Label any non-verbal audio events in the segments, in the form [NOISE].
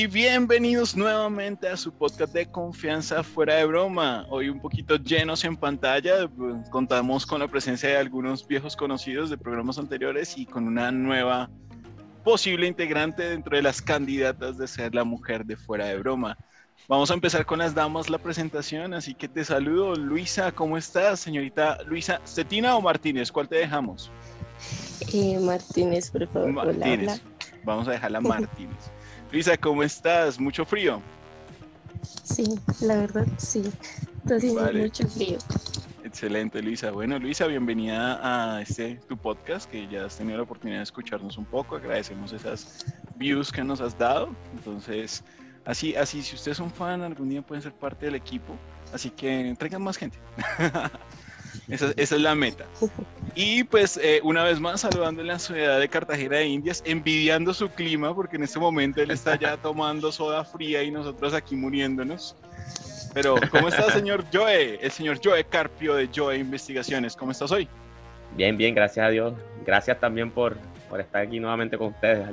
Y bienvenidos nuevamente a su podcast de confianza fuera de broma. Hoy un poquito llenos en pantalla, pues, contamos con la presencia de algunos viejos conocidos de programas anteriores y con una nueva posible integrante dentro de las candidatas de ser la mujer de fuera de broma. Vamos a empezar con las damas la presentación, así que te saludo. Luisa, ¿cómo estás, señorita Luisa? ¿Cetina o Martínez? ¿Cuál te dejamos? Eh, Martínez, por favor. Martínez. Vamos a dejarla [LAUGHS] Martínez. Luisa, ¿cómo estás? ¿Mucho frío? Sí, la verdad, sí. Está haciendo mucho frío. Excelente, Luisa. Bueno, Luisa, bienvenida a este tu podcast, que ya has tenido la oportunidad de escucharnos un poco. Agradecemos esas views que nos has dado. Entonces, así, así, si ustedes son fan, algún día pueden ser parte del equipo. Así que traigan más gente. [LAUGHS] Esa, es la meta. Y pues eh, una vez más saludando en la ciudad de Cartagena de Indias, envidiando su clima porque en este momento él está ya [LAUGHS] tomando soda fría y nosotros aquí muriéndonos. Pero ¿cómo está señor Joe? El señor Joe Carpio de Joe Investigaciones. ¿Cómo estás hoy? Bien, bien, gracias a Dios. Gracias también por, por estar aquí nuevamente con ustedes.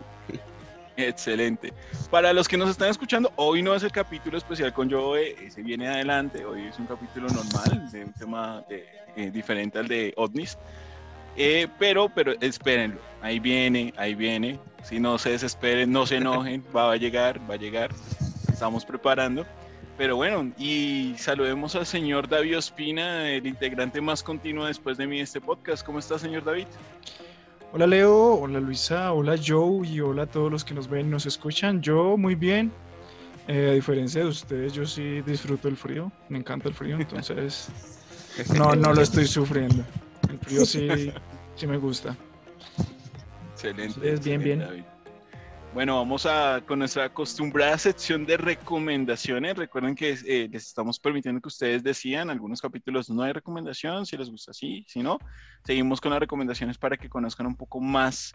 Excelente. Para los que nos están escuchando, hoy no es el capítulo especial con Joe, se viene adelante, hoy es un capítulo normal, de un tema eh, diferente al de OVNIS. Eh, pero, pero espérenlo, ahí viene, ahí viene. Si no se desesperen, no se enojen, va a llegar, va a llegar. Estamos preparando. Pero bueno, y saludemos al señor David Ospina, el integrante más continuo después de mí de este podcast. ¿Cómo está, señor David? Hola Leo, hola Luisa, hola Joe y hola a todos los que nos ven y nos escuchan. Yo muy bien. Eh, a diferencia de ustedes, yo sí disfruto el frío. Me encanta el frío, [LAUGHS] entonces [LAUGHS] no, no lo estoy sufriendo. El frío sí, sí me gusta. Excelente. Bien, bien. Bueno, vamos a con nuestra acostumbrada sección de recomendaciones. Recuerden que eh, les estamos permitiendo que ustedes decían, algunos capítulos no hay recomendación, si les gusta sí, si no, seguimos con las recomendaciones para que conozcan un poco más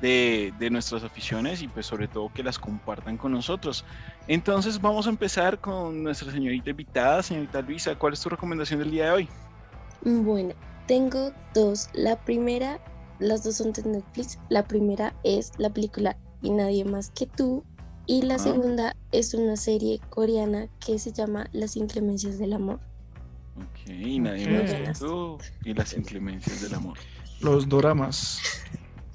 de, de, nuestras aficiones y pues sobre todo que las compartan con nosotros. Entonces vamos a empezar con nuestra señorita invitada, señorita Luisa. ¿Cuál es tu recomendación del día de hoy? Bueno, tengo dos. La primera, las dos son de Netflix. La primera es la película y nadie más que tú. Y la segunda es una serie coreana que se llama Las inclemencias del amor. Ok, y nadie más que tú y las inclemencias del amor. Los doramas.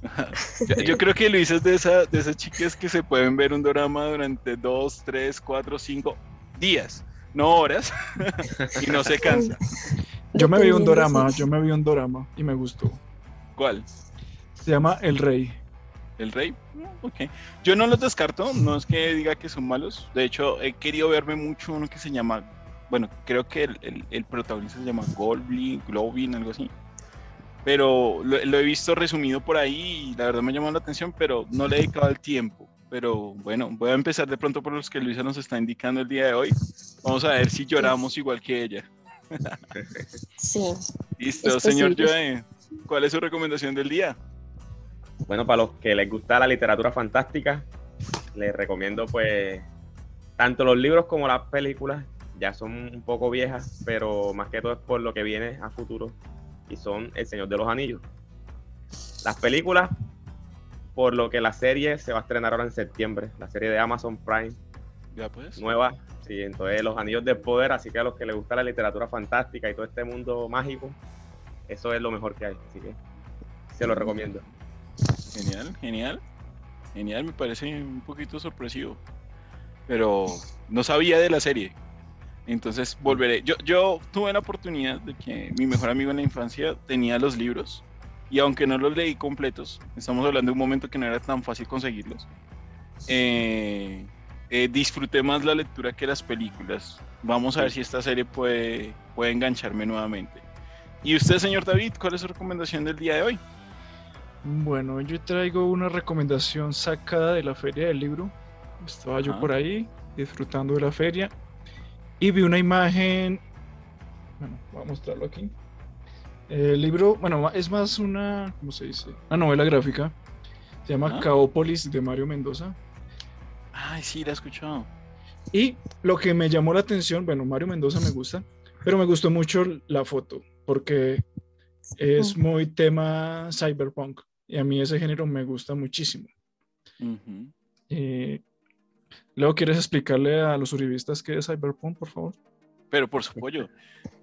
[LAUGHS] yo, creo que Luis es de, esa, de esas chicas que se pueden ver un drama durante dos, tres, cuatro, cinco días, no horas, [LAUGHS] y no se cansa. [LAUGHS] Yo me vi un drama, yo me vi un drama y me gustó. ¿Cuál? Se llama El Rey. El Rey. Ok. Yo no los descarto, no es que diga que son malos. De hecho, he querido verme mucho uno que se llama. Bueno, creo que el, el, protagonista se llama Goldblin, Globin, algo así. Pero lo, he visto resumido por ahí y la verdad me llamó la atención, pero no le he dedicado el tiempo. Pero bueno, voy a empezar de pronto por los que Luisa nos está indicando el día de hoy. Vamos a ver si lloramos igual que ella. [LAUGHS] Sí. Listo, señor Joe. ¿Cuál es su recomendación del día? Bueno, para los que les gusta la literatura fantástica, les recomiendo pues tanto los libros como las películas. Ya son un poco viejas, pero más que todo es por lo que viene a futuro y son El Señor de los Anillos. Las películas, por lo que la serie se va a estrenar ahora en septiembre, la serie de Amazon Prime. Ya pues. Nueva, sí, entonces Los Anillos del Poder, así que a los que les gusta la literatura fantástica y todo este mundo mágico, eso es lo mejor que hay, así que se lo recomiendo. Genial, genial. Genial, me parece un poquito sorpresivo. Pero no sabía de la serie. Entonces volveré. Yo, yo tuve la oportunidad de que mi mejor amigo en la infancia tenía los libros. Y aunque no los leí completos, estamos hablando de un momento que no era tan fácil conseguirlos. Eh, eh, disfruté más la lectura que las películas. Vamos a ver si esta serie puede, puede engancharme nuevamente. ¿Y usted, señor David, cuál es su recomendación del día de hoy? Bueno, yo traigo una recomendación sacada de la feria del libro. Estaba yo por ahí disfrutando de la feria y vi una imagen. Bueno, voy a mostrarlo aquí. El libro, bueno, es más una, ¿cómo se dice? Una novela gráfica. Se llama Caópolis de Mario Mendoza. Ay, sí, la he escuchado. Y lo que me llamó la atención, bueno, Mario Mendoza me gusta, pero me gustó mucho la foto, porque es muy tema cyberpunk. Y a mí ese género me gusta muchísimo. Eh, Leo, ¿quieres explicarle a los uribistas qué es Cyberpunk, por favor? Pero por su pollo.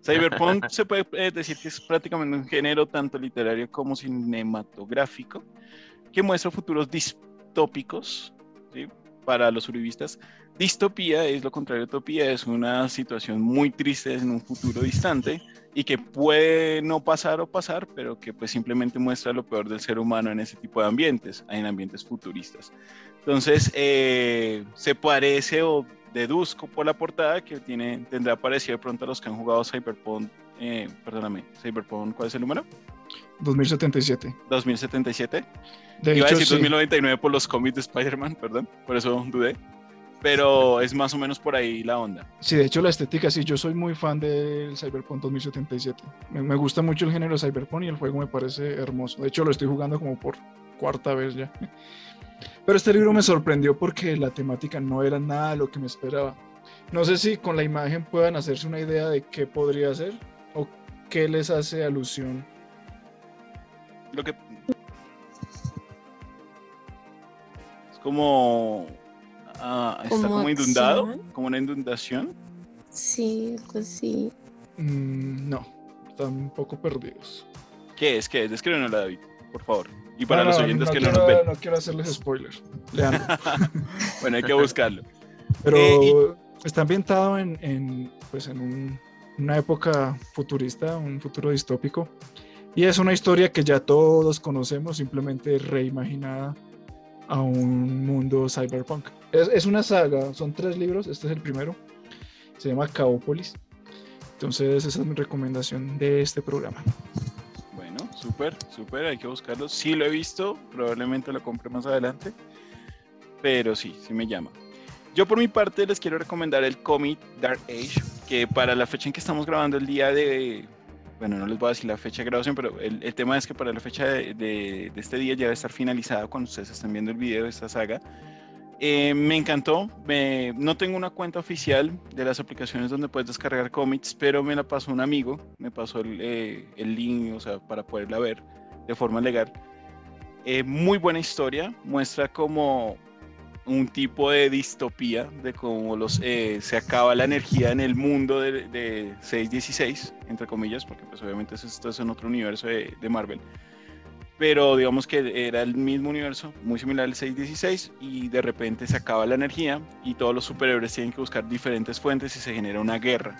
Cyberpunk se puede eh, decir que es prácticamente un género tanto literario como cinematográfico que muestra futuros distópicos para los uribistas. Distopía es lo contrario de utopía, es una situación muy triste en un futuro distante y que puede no pasar o pasar, pero que pues simplemente muestra lo peor del ser humano en ese tipo de ambientes, en ambientes futuristas. Entonces, eh, se parece o deduzco por la portada que tiene, tendrá parecido pronto a los que han jugado Cyberpunk, eh, perdóname, Cyberpunk, ¿cuál es el número? 2077. 2077. De Iba a decir 2099 por los cómics de Spider-Man, perdón, por eso dudé. Pero es más o menos por ahí la onda. Sí, de hecho la estética, sí, yo soy muy fan del Cyberpunk 2077. Me, me gusta mucho el género Cyberpunk y el juego me parece hermoso. De hecho lo estoy jugando como por cuarta vez ya. Pero este libro me sorprendió porque la temática no era nada lo que me esperaba. No sé si con la imagen puedan hacerse una idea de qué podría ser o qué les hace alusión. Lo que es como ah, está como inundado, como una inundación. Sí, pues sí. Mm, no, están un poco perdidos. ¿Qué es? ¿Qué es? Descríbenos, David, por favor. Y para los oyentes que no nos ven. No quiero hacerles spoilers. [LAUGHS] bueno, hay que buscarlo. Pero eh, está ambientado en, en pues en una época futurista, un futuro distópico. Y es una historia que ya todos conocemos, simplemente reimaginada a un mundo cyberpunk. Es, es, una saga, son tres libros, este es el primero. Se llama Caópolis. Entonces esa es mi recomendación de este programa. Súper, súper, hay que buscarlo. Sí lo he visto, probablemente lo compre más adelante, pero sí, sí me llama. Yo por mi parte les quiero recomendar el cómic Dark Age, que para la fecha en que estamos grabando el día de... Bueno, no les voy a decir la fecha de grabación, pero el, el tema es que para la fecha de, de, de, este día ya a estar finalizado cuando ustedes estén viendo el video de esta saga. Eh, me encantó. no tengo una cuenta oficial de las aplicaciones donde puedes descargar cómics, pero me la pasó un amigo. Me pasó el, eh, el link, o sea, para poderla ver de forma legal. Eh, muy buena historia. Muestra como un tipo de distopía de cómo los, se acaba la energía en el mundo de, de 616, entre comillas, porque pues obviamente esto es en otro universo de, de Marvel pero digamos que era el mismo universo, muy similar al 616, y de repente se acaba la energía y todos los superhéroes tienen que buscar diferentes fuentes y se genera una guerra.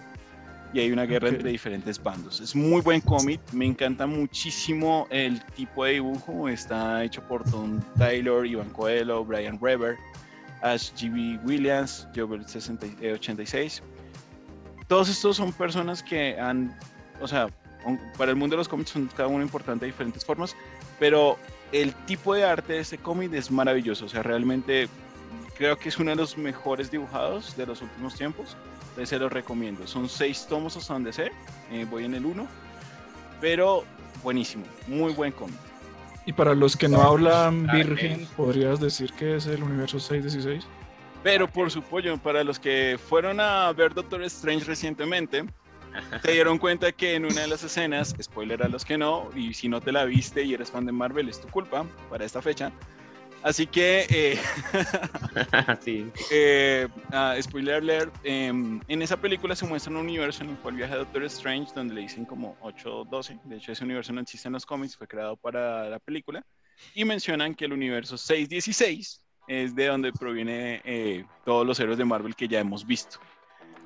Y hay una guerra entre diferentes bandos. Es muy buen cómic, me encanta muchísimo el tipo de dibujo. Está hecho por Tom Taylor, Ivan Coelho, Brian Reber, Ash G.B. Williams, Jover 86. Todos estos son personas que han, o sea, para el mundo de los cómics son cada uno importante de diferentes formas, pero el tipo de arte de este cómic es maravilloso, o sea, realmente creo que es uno de los mejores dibujados de los últimos tiempos, entonces se los recomiendo. Son seis tomos hasta donde sé, eh, voy en el uno, pero buenísimo, muy buen cómic. Y para los que no hablan virgen, ¿podrías decir que es el universo 616? Pero por supuesto, para los que fueron a ver Doctor Strange recientemente, se dieron cuenta que en una de las escenas, spoiler a los que no, y si no te la viste y eres fan de Marvel, es tu culpa para esta fecha. Así que, eh, [LAUGHS] sí. eh, uh, spoiler alert, eh, en esa película se muestra un universo en el cual viaja Doctor Strange, donde le dicen como 812. De hecho, ese universo no existe en los cómics, fue creado para la película. Y mencionan que el universo 616 es de donde proviene eh, todos los héroes de Marvel que ya hemos visto.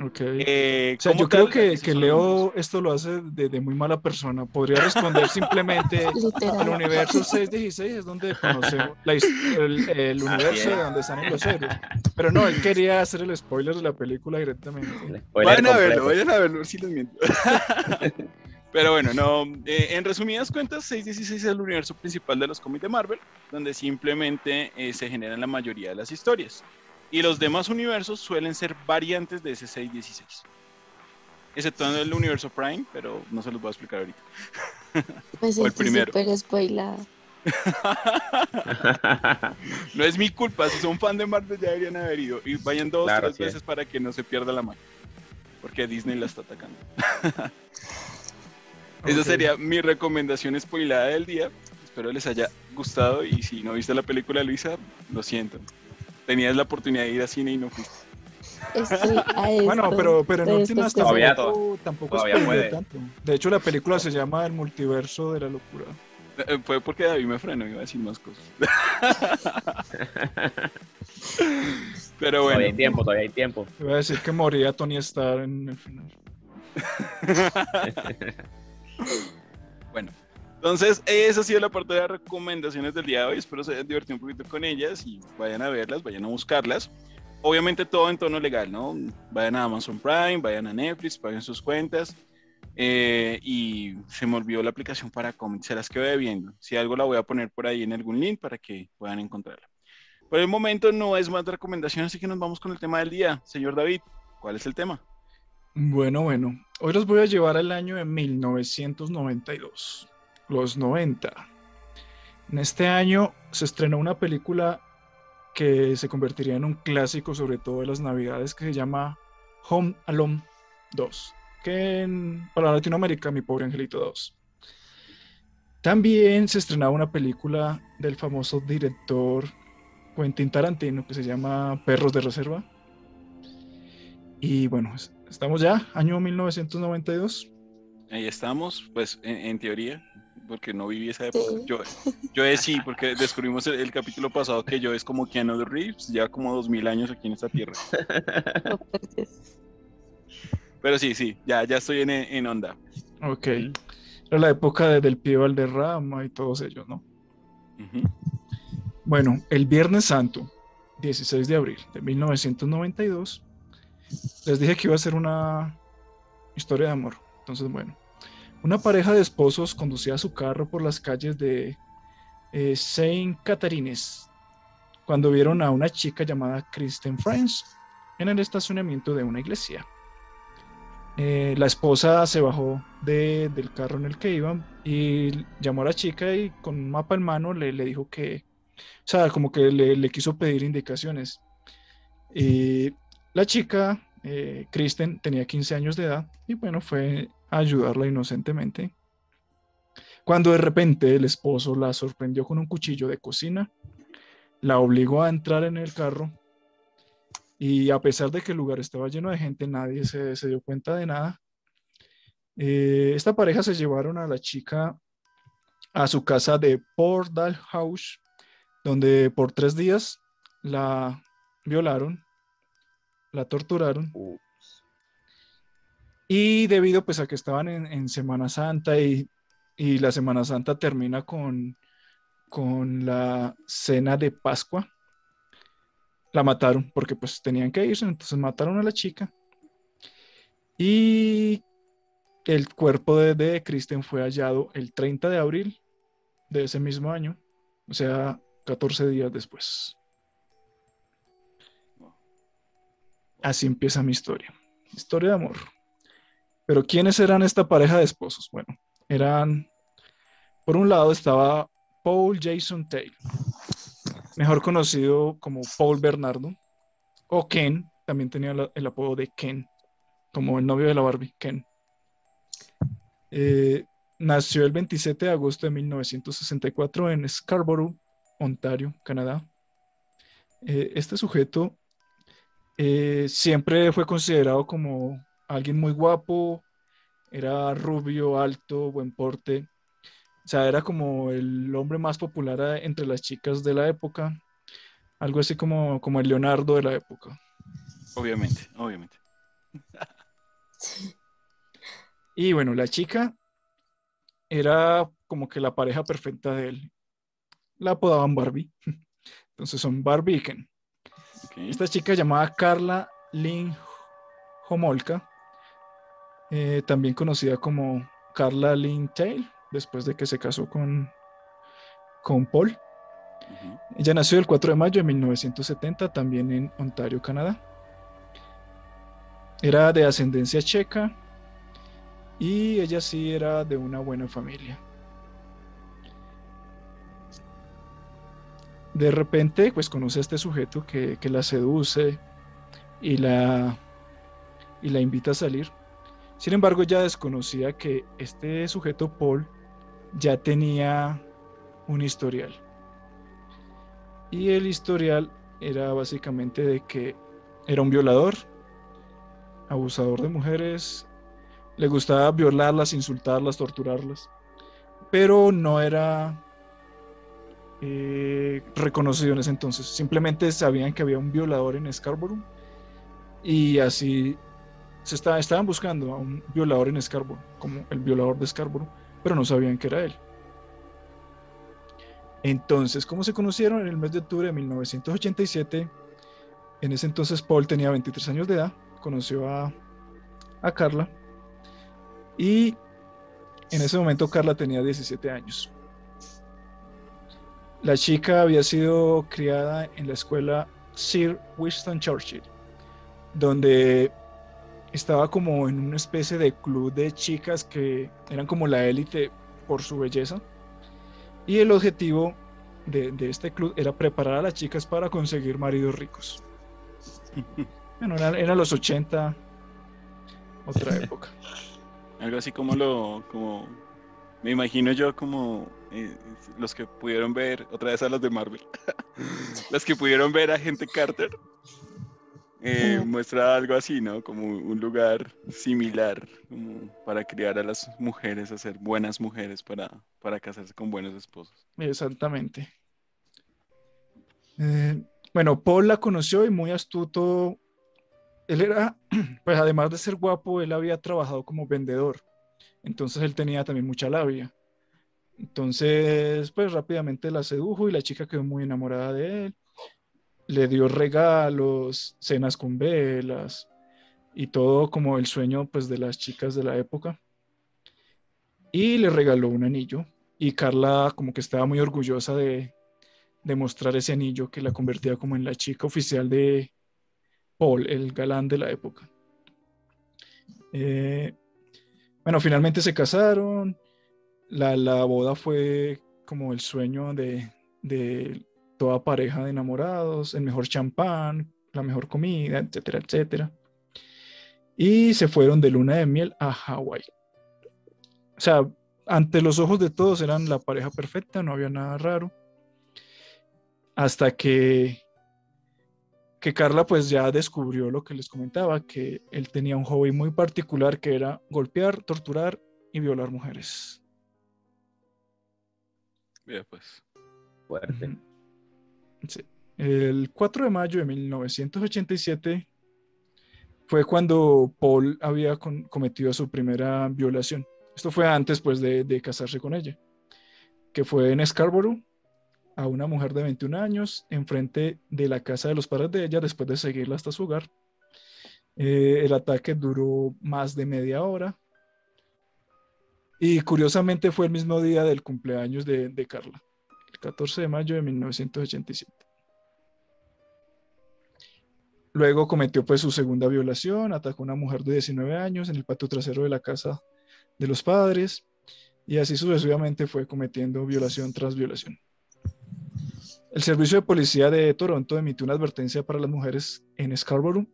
Ok. Eh, o sea, yo creo que, que Leo esto lo hace de, de, muy mala persona. Podría responder [LAUGHS] simplemente [LAUGHS] el universo 616 es donde conocemos la, el, el, universo de donde están los héroes. Pero no, él quería hacer el spoiler de la película directamente. Vayan a verlo, vayan a verlo, si les miento. [LAUGHS] Pero bueno, no, eh, en resumidas cuentas, 616 es el universo principal de los cómics de Marvel, donde simplemente eh, se generan la mayoría de las historias. Y los demás universos suelen ser variantes de ese 616. Exceptuando el universo Prime, pero no se los voy a explicar ahorita. [LAUGHS] Pues o el primero. spoilado. [LAUGHS] no es mi culpa, si son fan de Marvel ya deberían haber ido. Y vayan dos o tres veces para que no se pierda la mano. Porque Disney la está atacando. [LAUGHS] Esa sería mi recomendación spoilada del día. Espero les haya gustado y si no viste la película Luisa, lo siento. Tenías la oportunidad de ir a cine y no fuiste. [LAUGHS] bueno, pero, pero hasta todavía, tampoco, tampoco todavía puede. tanto. De hecho, la película se llama El multiverso de la locura. Eh, Fue porque David me frenó, iba a decir más cosas. [LAUGHS] pero Todavía hay bueno, tiempo, todavía hay tiempo. [LAUGHS] Iba a decir que moría Tony Stark en el final. bueno. Entonces, esa ha sido la parte de las recomendaciones del día de hoy. Espero se hayan divertido un poquito con ellas y vayan a verlas, vayan a buscarlas. Obviamente todo en tono legal, ¿no? Vayan a Amazon Prime, vayan a Netflix, paguen sus cuentas. Eh, y se me olvidó la aplicación para cómics, se las quedé viendo. Si algo la voy a poner por ahí en algún link para que puedan encontrarla. Por el momento no es más recomendación, así que nos vamos con el tema del día. Señor David, ¿cuál es el tema? Bueno, bueno. Hoy los voy a llevar al año de 1992, los 90. En este año se estrenó una película que se convertiría en un clásico, sobre todo de las navidades, que se llama Home Alone 2, que para Latinoamérica, Mi Pobre Angelito 2. También se estrenaba una película del famoso director Quentin Tarantino que se llama Perros de Reserva. Y bueno, es- estamos ya, año 1992. Ahí estamos, pues en teoría, porque no viví esa época. Sí. Yo, [LAUGHS] yo es sí, porque descubrimos el, el capítulo pasado que yo es como Keanu Reeves, ya como dos mil años aquí en esta tierra. No, [LAUGHS] Pero sí, sí, ya, ya estoy en, en onda. Ok. Era la época de Del Pío Valderrama y todos ellos, ¿no? Bueno, el Viernes Santo, 16 de abril de 1992, les dije que iba a ser una historia de amor. Entonces, bueno, una pareja de esposos conducía su carro por las calles de eh, Saint Catharines cuando vieron a una chica llamada Kristen Friends en el estacionamiento de una iglesia. Eh, la esposa se bajó de- del carro en el que iban y llamó a la chica y con un mapa en mano le, dijo que, o sea, como que le, le quiso pedir indicaciones. Y la chica, eh, Kristen, tenía 15 años de edad y bueno, fue ayudarla inocentemente. Cuando de repente el esposo la sorprendió con un cuchillo de cocina, la obligó a entrar en el carro y a pesar de que el lugar estaba lleno de gente, nadie se, se dio cuenta de nada. Eh, esta pareja se llevaron a la chica a su casa de Port House, donde por tres días la violaron, la torturaron Uh, y debido pues a que estaban en, Semana Santa y, y la Semana Santa termina con, con la cena de Pascua, la mataron porque pues tenían que irse, entonces mataron a la chica. Y el cuerpo de, de Kristen fue hallado el 30 de abril de ese mismo año, o sea, 14 días después. Así empieza mi historia. Historia de amor. Pero ¿quiénes eran esta pareja de esposos? Bueno, eran, por un lado estaba Paul Jason Taylor, mejor conocido como Paul Bernardo, o Ken, también tenía el apodo de Ken, como el novio de la Barbie, Ken. Eh, nació el 27 de agosto de 1964 en Scarborough, Ontario, Canadá. Eh, este sujeto eh, siempre fue considerado como alguien muy guapo, era rubio, alto, buen porte. O sea, era como el hombre más popular a- entre las chicas de la época. Algo así como, como el Leonardo de la época. Obviamente, obviamente. [LAUGHS] Y bueno, la chica era como que la pareja perfecta de él. La apodaban Barbie. [LAUGHS] Entonces son Barbie y Ken. Ok. Esta chica llamada Carla Lynn Homolka, eh, también conocida como Carla Lynn Tail, después de que se casó con, con Paul. Ella nació el 4 de mayo de 1970, también en Ontario, Canadá. Era de ascendencia checa y ella sí era de una buena familia. De repente, pues conoce a este sujeto que, que la seduce y la, y la invita a salir. Sin embargo, ella desconocía que este sujeto, Paul, ya tenía un historial. Y el historial era básicamente de que era un violador, abusador de mujeres, le gustaba violarlas, insultarlas, torturarlas, pero no era eh, reconocido en ese entonces. Simplemente sabían que había un violador en Scarborough y así se estaban buscando a un violador en Scarborough, como el violador de Scarborough, pero no sabían que era él. Entonces, ¿cómo se conocieron? En el mes de octubre de 1987, en ese entonces Paul tenía 23 años de edad, conoció a, a Carla y en ese momento Carla tenía 17 años. La chica había sido criada en la escuela Sir Winston Churchill, donde estaba como en una especie de club de chicas que eran como la élite por su belleza y el objetivo de, este club era preparar a las chicas para conseguir maridos ricos. [LAUGHS] Bueno, eran, los 80, otra [LAUGHS] época. Algo así como lo, como, me imagino yo como eh, los que pudieron ver, otra vez a los de Marvel, [LAUGHS] los que pudieron ver a gente Carter, eh, muestra algo así, ¿no? Como un lugar similar como para criar a las mujeres, a ser buenas mujeres para, para casarse con buenos esposos. Exactamente. Eh, bueno, Paul la conoció y muy astuto. Él era, [CLEARS THROAT] pues además de ser guapo, él había trabajado como vendedor. Entonces él tenía también mucha labia. Entonces, pues rápidamente la sedujo y la chica quedó muy enamorada de él le dio regalos, cenas con velas y todo como el sueño pues de las chicas de la época. Y le regaló un anillo y Carla como que estaba muy orgullosa de, mostrar ese anillo que la convertía como en la chica oficial de Paul, el galán de la época. Eh, bueno, finalmente se casaron. La, la, boda fue como el sueño de, de toda pareja de enamorados, el mejor champán, la mejor comida, etcétera, etcétera. Y se fueron de luna de miel a Hawái. O sea, ante los ojos de todos eran la pareja perfecta, no había nada raro. Hasta que que Carla pues ya descubrió lo que les comentaba, que él tenía un hobby muy particular que era golpear, torturar y violar mujeres. Bien, pues. Fuerte. El 4 de mayo de 1987 fue cuando Paul había cometido su primera violación. Esto fue antes pues, de, casarse con ella, que fue en Scarborough, a una mujer de 21 años, enfrente de la casa de los padres de ella, después de seguirla hasta su hogar. Eh, el ataque duró más de media hora. Y curiosamente fue el mismo día del cumpleaños de Carla. 14 de mayo de 1987. Luego cometió pues su segunda violación, atacó a una mujer de 19 años en el patio trasero de la casa de los padres y así sucesivamente fue cometiendo violación tras violación. El Servicio de Policía de Toronto emitió una advertencia para las mujeres en Scarborough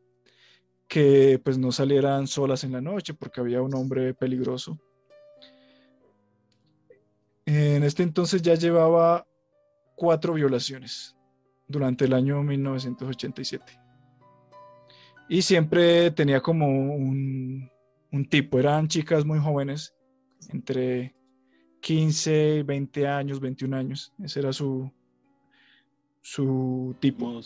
que pues no salieran solas en la noche porque había un hombre peligroso. En este entonces ya llevaba cuatro violaciones durante el año 1987. Y siempre tenía como un, tipo, eran chicas muy jóvenes, entre 15, 20 años, 21 años. Ese era su, su tipo.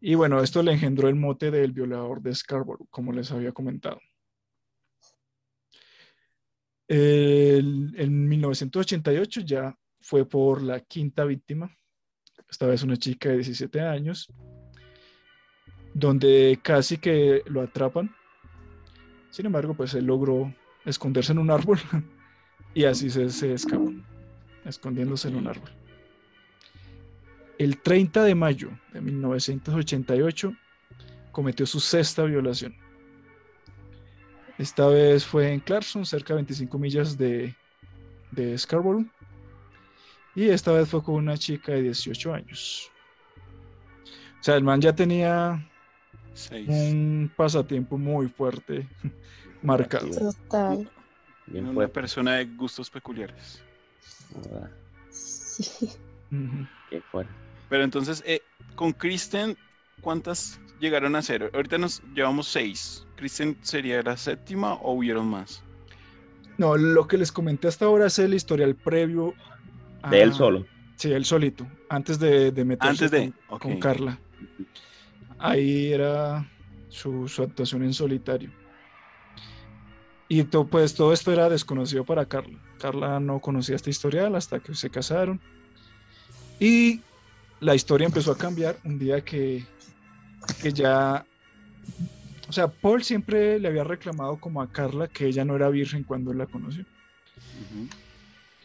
Y bueno, esto le engendró el mote del violador de Scarborough, como les había comentado en 1988 ya fue por la quinta víctima, esta vez una chica de 17 años, donde casi que lo atrapan. Sin embargo, pues él logró esconderse en un árbol [LAUGHS] y así se, se escapó, escondiéndose en un árbol. El 30 de mayo de 1988 cometió su sexta violación. Esta vez fue en Clarkson, cerca de 25 millas de, Scarborough. Y esta vez fue con una chica de 18 años. O sea, el man ya tenía un pasatiempo muy fuerte [LAUGHS] marcado. Total. Una persona de gustos peculiares. Sí. Uh fuera. Pero entonces, eh, con Kristen, ¿cuántas llegaron a ser? Ahorita nos llevamos seis. ¿Kristen sería la séptima o hubieron más? No, lo que les comenté hasta ahora es el historial previo. De él solo. Sí, él solito, antes de, de meterse antes de, con, Carla. Ahí era su, su actuación en solitario. Y pues todo esto era desconocido para Carla. Carla no conocía este historial hasta que se casaron. Y la historia empezó a cambiar un día que, que ya... O sea, Paul siempre le había reclamado como a Carla que ella no era virgen cuando él la conoció.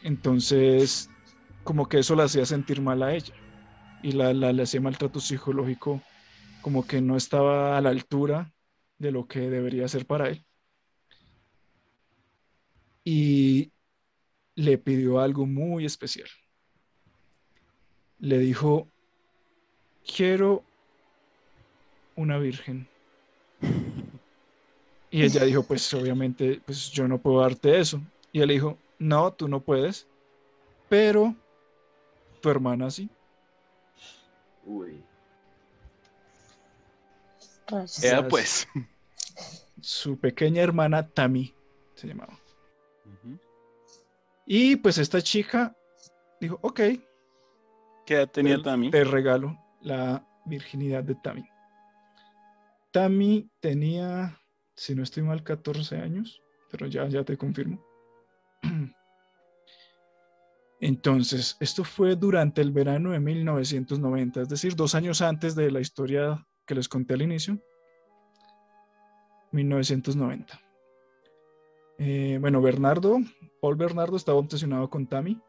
Entonces, como que eso la hacía sentir mal a ella. Y la, la, le hacía maltrato psicológico, como que no estaba a la altura de lo que debería ser para él. Y le pidió algo muy especial le dijo, quiero una virgen. [LAUGHS] Y ella dijo, pues obviamente, pues yo no puedo darte eso. Y él dijo, no, tú no puedes, pero tu hermana sí. Uy. pues. Su pequeña hermana Tammy se llamaba. Y pues esta chica dijo, ok, ¿Qué edad tenía Tammy? Te regalo la virginidad de Tammy. Tammy tenía, si no estoy mal, 14 años, pero ya, ya te confirmo. [CLEARS THROAT] Entonces, esto fue durante el verano de 1990, es decir, dos años antes de la historia que les conté al inicio. 1990. Eh, bueno, Bernardo, Paul Bernardo estaba obsesionado con Tammy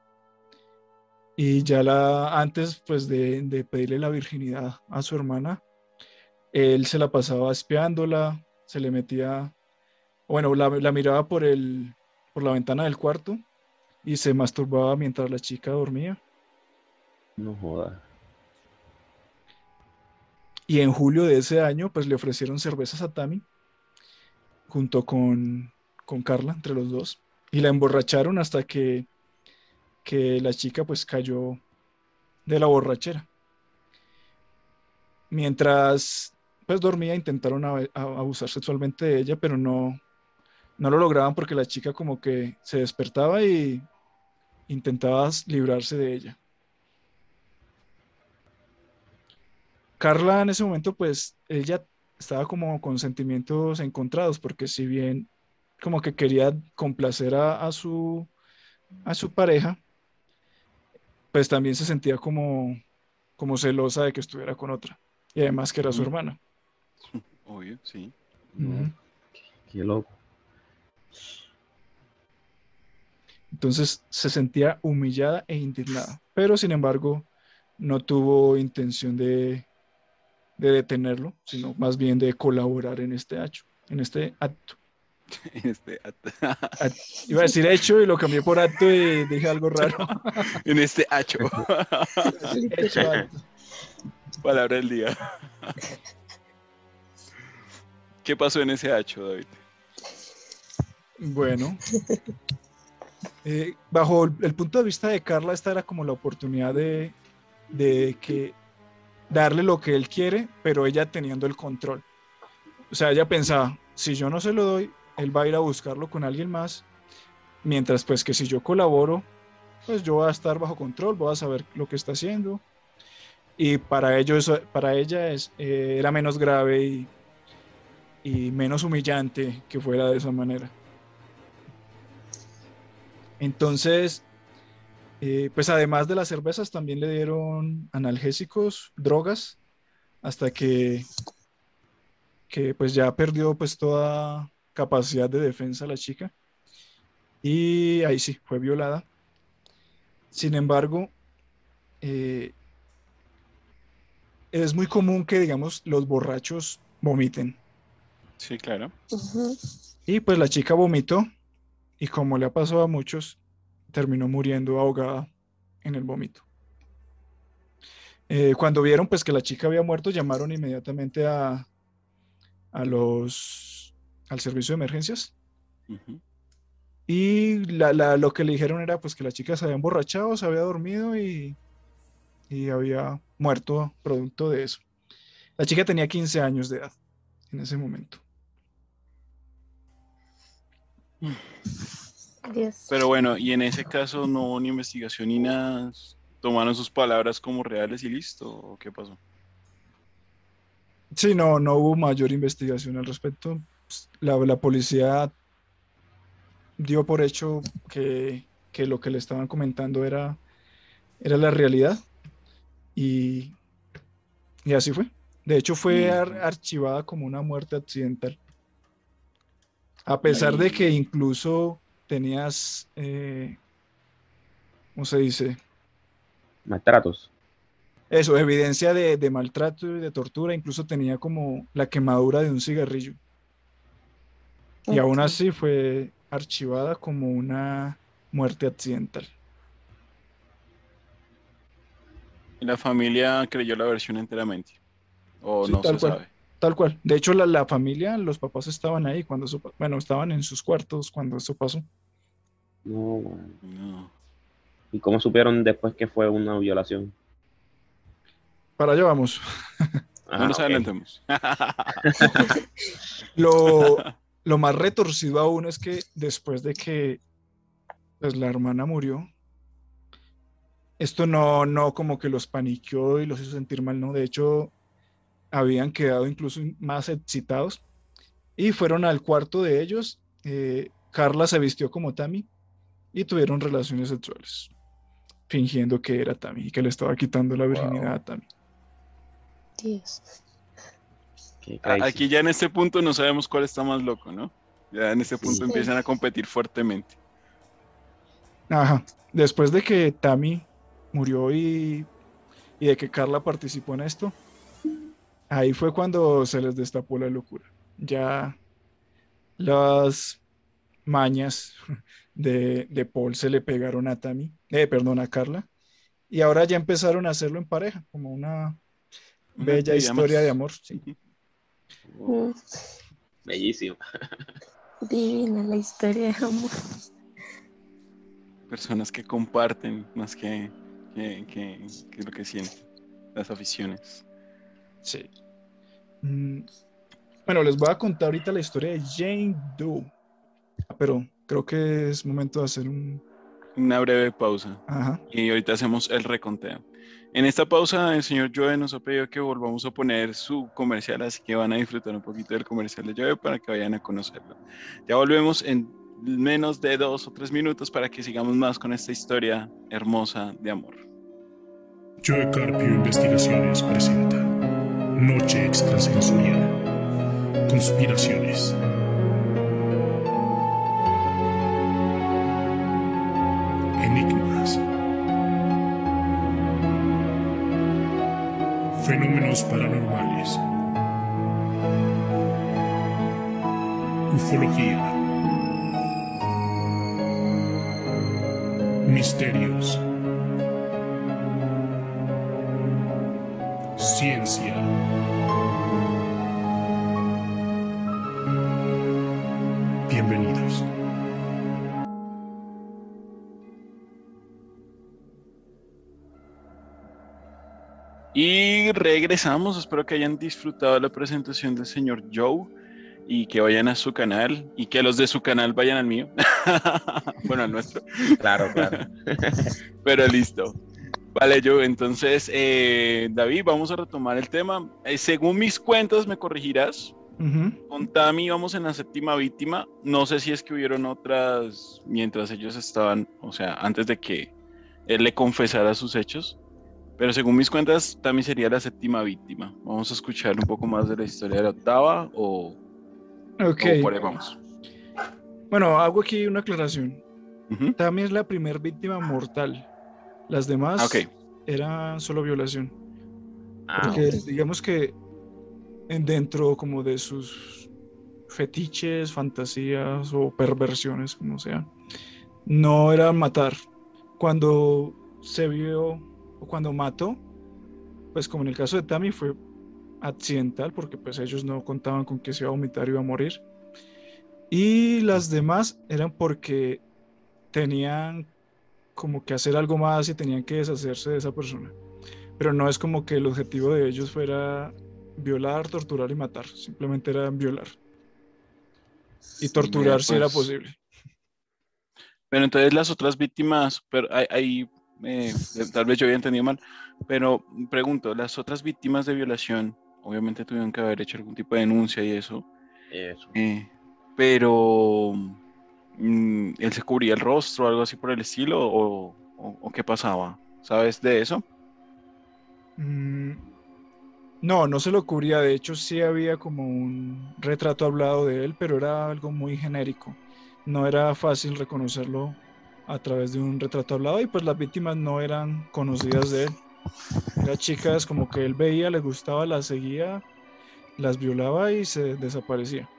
y ya la, antes pues de, pedirle la virginidad a su hermana, él se la pasaba espiándola, se le metía, bueno, la, miraba por, el, por la ventana del cuarto y se masturbaba mientras la chica dormía. No joda. Y en julio de ese año, pues le ofrecieron cervezas a Tammy, junto con, con Carla, entre los dos, y la emborracharon hasta que que la chica pues cayó de la borrachera. Mientras pues dormía intentaron abusar sexualmente de ella, pero no, no lo lograban porque la chica como que se despertaba y intentaba librarse de ella. Carla en ese momento pues ella estaba como con sentimientos encontrados porque si bien como que quería complacer a, su, a su pareja, pues también se sentía como, como celosa de que estuviera con otra. Y además que era su hermana. Obvio, sí. Qué loco. Entonces se sentía humillada e indignada, pero sin embargo no tuvo intención de, de detenerlo, sino más bien de colaborar en este hecho, en este acto. [LAUGHS] este Iba a decir hecho y lo cambié por acto y dije algo [LAUGHS] raro. en este hacho. [LAUGHS] Palabra del día. ¿Qué pasó en ese hacho, David? Bueno, [LAUGHS] eh, bajo el, punto de vista de Carla, esta era como la oportunidad de, de que darle lo que él quiere, pero ella teniendo el control. O sea, ella pensaba, si yo no se lo doy, él va a ir a buscarlo con alguien más, mientras pues que si yo colaboro, pues yo voy a estar bajo control, voy a saber lo que está haciendo. Y para, ellos, para ella es, eh, era menos grave y, y menos humillante que fuera de esa manera. Entonces, eh, pues además de las cervezas, también le dieron analgésicos, drogas, hasta que, que pues ya perdió pues toda, capacidad de defensa la chica. Y ahí sí, fue violada. Sin embargo, eh, es muy común que, digamos, los borrachos vomiten. Sí, claro. Y pues la chica vomitó y como le ha pasado a muchos, terminó muriendo ahogada en el vómito. Eh, cuando vieron pues que la chica había muerto, llamaron inmediatamente a, a los al servicio de emergencias. Y la, lo que le dijeron era pues que la chica se había emborrachado, se había dormido y, y había muerto producto de eso. La chica tenía 15 años de edad en ese momento. Pero bueno, y en ese caso no hubo ni investigación ni nada. ¿Tomaron sus palabras como reales y listo? ¿O qué pasó? Sí, no, no hubo mayor investigación al respecto. La, la policía dio por hecho que, que, lo que le estaban comentando era, era la realidad. Y, y así fue. De hecho, fue archivada como una muerte accidental. A pesar de que incluso tenías, eh, ¿cómo se dice? Maltratos. Eso, evidencia de, maltrato y de tortura, incluso tenía como la quemadura de un cigarrillo. Y aún así fue archivada como una muerte accidental. Y la familia creyó la versión enteramente. O no tal se cual, sabe. Tal cual. De hecho, la, la, familia, los papás estaban ahí cuando eso Bueno, estaban en sus cuartos cuando eso pasó. No, no. ¿Y cómo supieron después que fue una violación? Para allá vamos. no nos adelantemos. [LAUGHS] lo, lo más retorcido aún es que después de que pues, la hermana murió, esto no, no como que los paniqueó y los hizo sentir mal, ¿no? De hecho, habían quedado incluso más excitados y fueron al cuarto de ellos. Eh, Carla se vistió como Tammy y tuvieron relaciones sexuales, fingiendo que era Tammy y que le estaba quitando la virginidad a Tammy. Dios. Aquí ya en este punto no sabemos cuál está más loco, ¿no? Ya en este punto empiezan a competir fuertemente. Ajá. Después de que Tammy murió y, y de que Carla participó en esto, ahí fue cuando se les destapó la locura. Ya las mañas [LAUGHS] de, de Paul se le pegaron a Tammy, eh, perdón, a Carla, y ahora ya empezaron a hacerlo en pareja, como una, bella historia de amor. Sí. [LAUGHS] Oh, bellísimo. Divina la historia de amor. Personas que comparten más que, que, que, que lo que sienten, las aficiones. Sí. Mm, bueno, les voy a contar ahorita la historia de Jane Doe. Ah, pero creo que es momento de hacer un... una breve pausa. Ajá. Y ahorita hacemos el reconteo. En esta pausa, el señor Joe nos ha pedido que volvamos a poner su comercial, así que van a disfrutar un poquito del comercial de Joe para que vayan a conocerlo. Ya volvemos en menos de dos o tres minutos para que sigamos más con esta historia hermosa de amor. Joe Carpio Investigaciones presenta Noche Extrasensorial. Conspiraciones. Enigmas. Fenómenos paranormales. Ufología. Misterios. Ciencia. Y regresamos, espero que hayan disfrutado la presentación del señor Joe y que vayan a su canal y que los de su canal vayan al mío. [LAUGHS] bueno, al nuestro. Claro, claro. [LAUGHS] Pero listo. Vale, Joe, entonces, eh, David, vamos a retomar el tema. Eh, según mis cuentas, me corregirás. Ujú. Con Tami vamos en la séptima víctima. No sé si es que hubieron otras mientras ellos estaban, o sea, antes de que él le confesara sus hechos. Pero según mis cuentas, Tami sería la séptima víctima. Vamos a escuchar un poco más de la historia de la octava o, Ok. o por ahí vamos. Bueno, hago aquí una aclaración. Ujú. Tammy es la primer víctima mortal. Las demás Ah, ok. eran solo violación. Ah, Porque digamos que en- dentro como de sus fetiches, fantasías o perversiones, como sea, no era matar. Cuando se vio o cuando mató, pues como en el caso de Tammy fue accidental porque pues ellos no contaban con que se iba a vomitar y iba a morir. Y las demás eran porque tenían como que hacer algo más y tenían que deshacerse de esa persona. Pero no es como que el objetivo de ellos fuera violar, torturar y matar. Simplemente era violar. Y torturar si era pues, posible. Pero entonces las otras víctimas, pero ahí, eh, tal vez yo había entendido mal, pero pregunto, las otras víctimas de violación, obviamente tuvieron que haber hecho algún tipo de denuncia y eso, Eso. eh, pero mm, él se cubría el rostro o algo así por el estilo, o, o- o qué pasaba, ¿sabes de eso? Mm, No, no se lo cubría. De hecho, sí había como un retrato hablado de él, pero era algo muy genérico. No era fácil reconocerlo a través de un retrato hablado y pues las víctimas no eran conocidas de él. Eran chicas como que él veía, le gustaba, las seguía, las violaba y se desaparecía.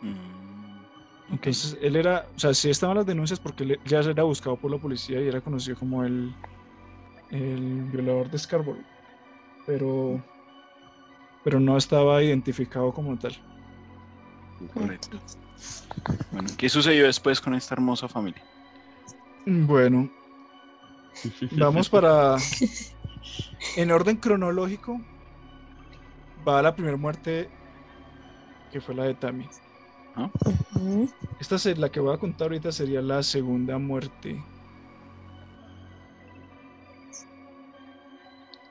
Mm. Entonces, él era, o sea, sí estaban las denuncias porque él ya era buscado por la policía y era conocido como el, el violador de Scarborough, pero, pero no estaba identificado como tal. Correcto. Bueno, ¿qué sucedió después con esta hermosa familia? Bueno, vamos para, [LAUGHS] en orden cronológico, va la primera muerte que fue la de Tammy. Ujú. Esta es la que voy a contar ahorita sería la segunda muerte.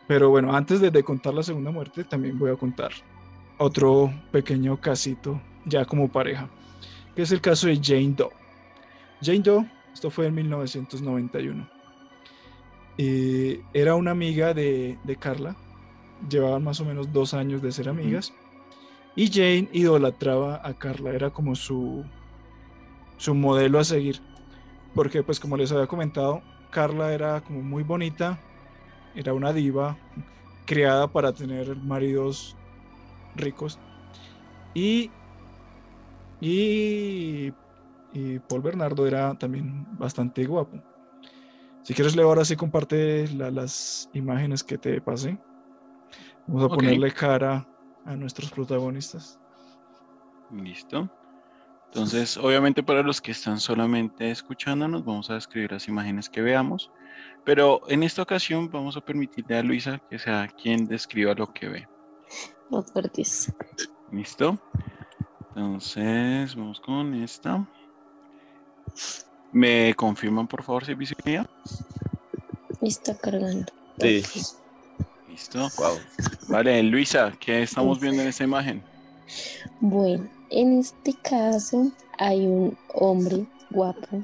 Pero bueno, antes de, de contar la segunda muerte, también voy a contar otro pequeño casito, ya como pareja, que es el caso de Jane Doe. Jane Doe, esto fue en 1991. Eh, era una amiga de, de Carla, llevaban más o menos dos años de ser amigas. Y Jane idolatraba a Carla, era como su, su modelo a seguir. Porque pues como les había comentado, Carla era como muy bonita, era una diva, creada para tener maridos ricos. Y, y, y Paul Bernardo era también bastante guapo. Si quieres, Leo, ahora sí comparte la- las imágenes que te pasé. Vamos a ponerle cara a nuestros protagonistas. Listo. Entonces, obviamente para los que están solamente escuchándonos, vamos a describir las imágenes que veamos, pero en esta ocasión vamos a permitirle a Luisa que sea quien describa lo que ve. ¿Listo? Entonces, vamos con esta. ¿Me confirman, por favor, si visibilidad? Está cargando. Sí. Listo. Wow. Vale, Luisa, ¿qué estamos viendo en esta imagen? Bueno, en este caso hay un hombre guapo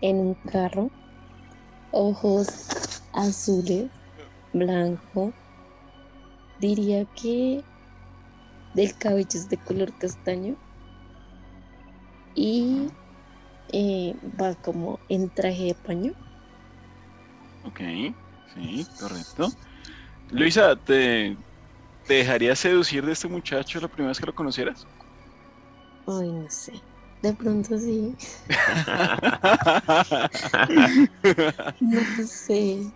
en un carro, ojos azules, blanco, diría que del cabello es de color castaño y eh, va como en traje de paño. Ok, sí, correcto. Luisa, ¿te, ¿te dejarías seducir de este muchacho la primera vez que lo conocieras? Ay, no sé. De pronto sí. [LAUGHS] No sé.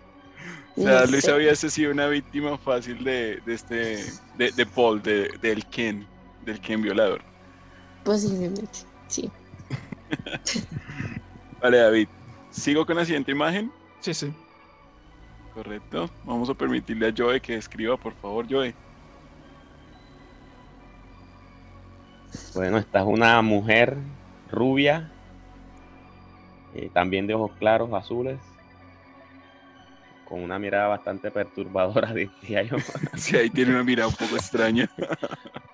O sea, No Luisa sé. hubiese sido una víctima fácil de, de este, de, de Paul, de, del Ken, del Ken violador. Posiblemente, sí. [LAUGHS] Vale, David, sigo con la siguiente imagen. Sí, sí. Correcto. Vamos a permitirle a Joe que escriba, por favor, Joe. Bueno, esta es una mujer rubia, eh, también de ojos claros, azules, con una mirada bastante perturbadora, [LAUGHS] diría yo. [LAUGHS] Sí, ahí tiene una mirada un poco extraña.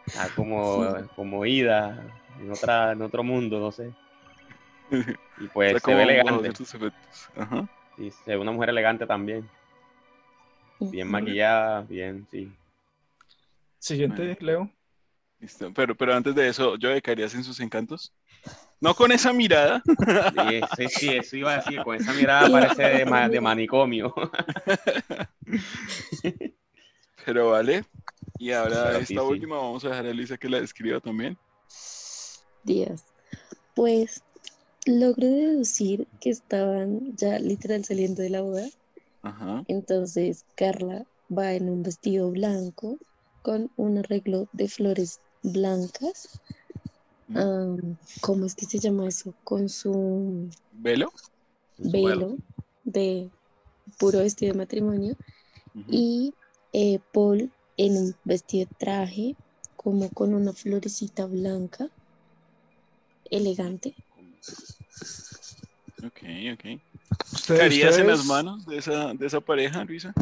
Está como, como ida en, otra, en otro mundo, no sé. [LAUGHS] Y pues Está se ve elegante. Ajá. Sí, se ve una mujer elegante también. Bien maquillada, bien, sí. Siguiente, Leo. Listo. Pero, pero antes de eso, Joe, ¿caerías en sus encantos? No con esa mirada. Sí, sí, sí, eso iba a decir, con esa mirada parece de, ma- de manicomio. [LAUGHS] Pero vale. Y ahora Pero esta sí, sí. última vamos a dejar a Luisa que la describa también. Dios. Pues logré deducir que estaban ya literal saliendo de la boda. Ajá. Entonces Carla va en un vestido blanco con un arreglo de flores blancas. Mm. ¿cómo es que se llama eso? Con su ¿Velo? velo de puro vestido de matrimonio y eh, Paul en un vestido de traje, como con una florecita blanca, elegante. Ok, ok. ¿Qué ¿Ustedes, en las manos de esa, de esa pareja, Luisa?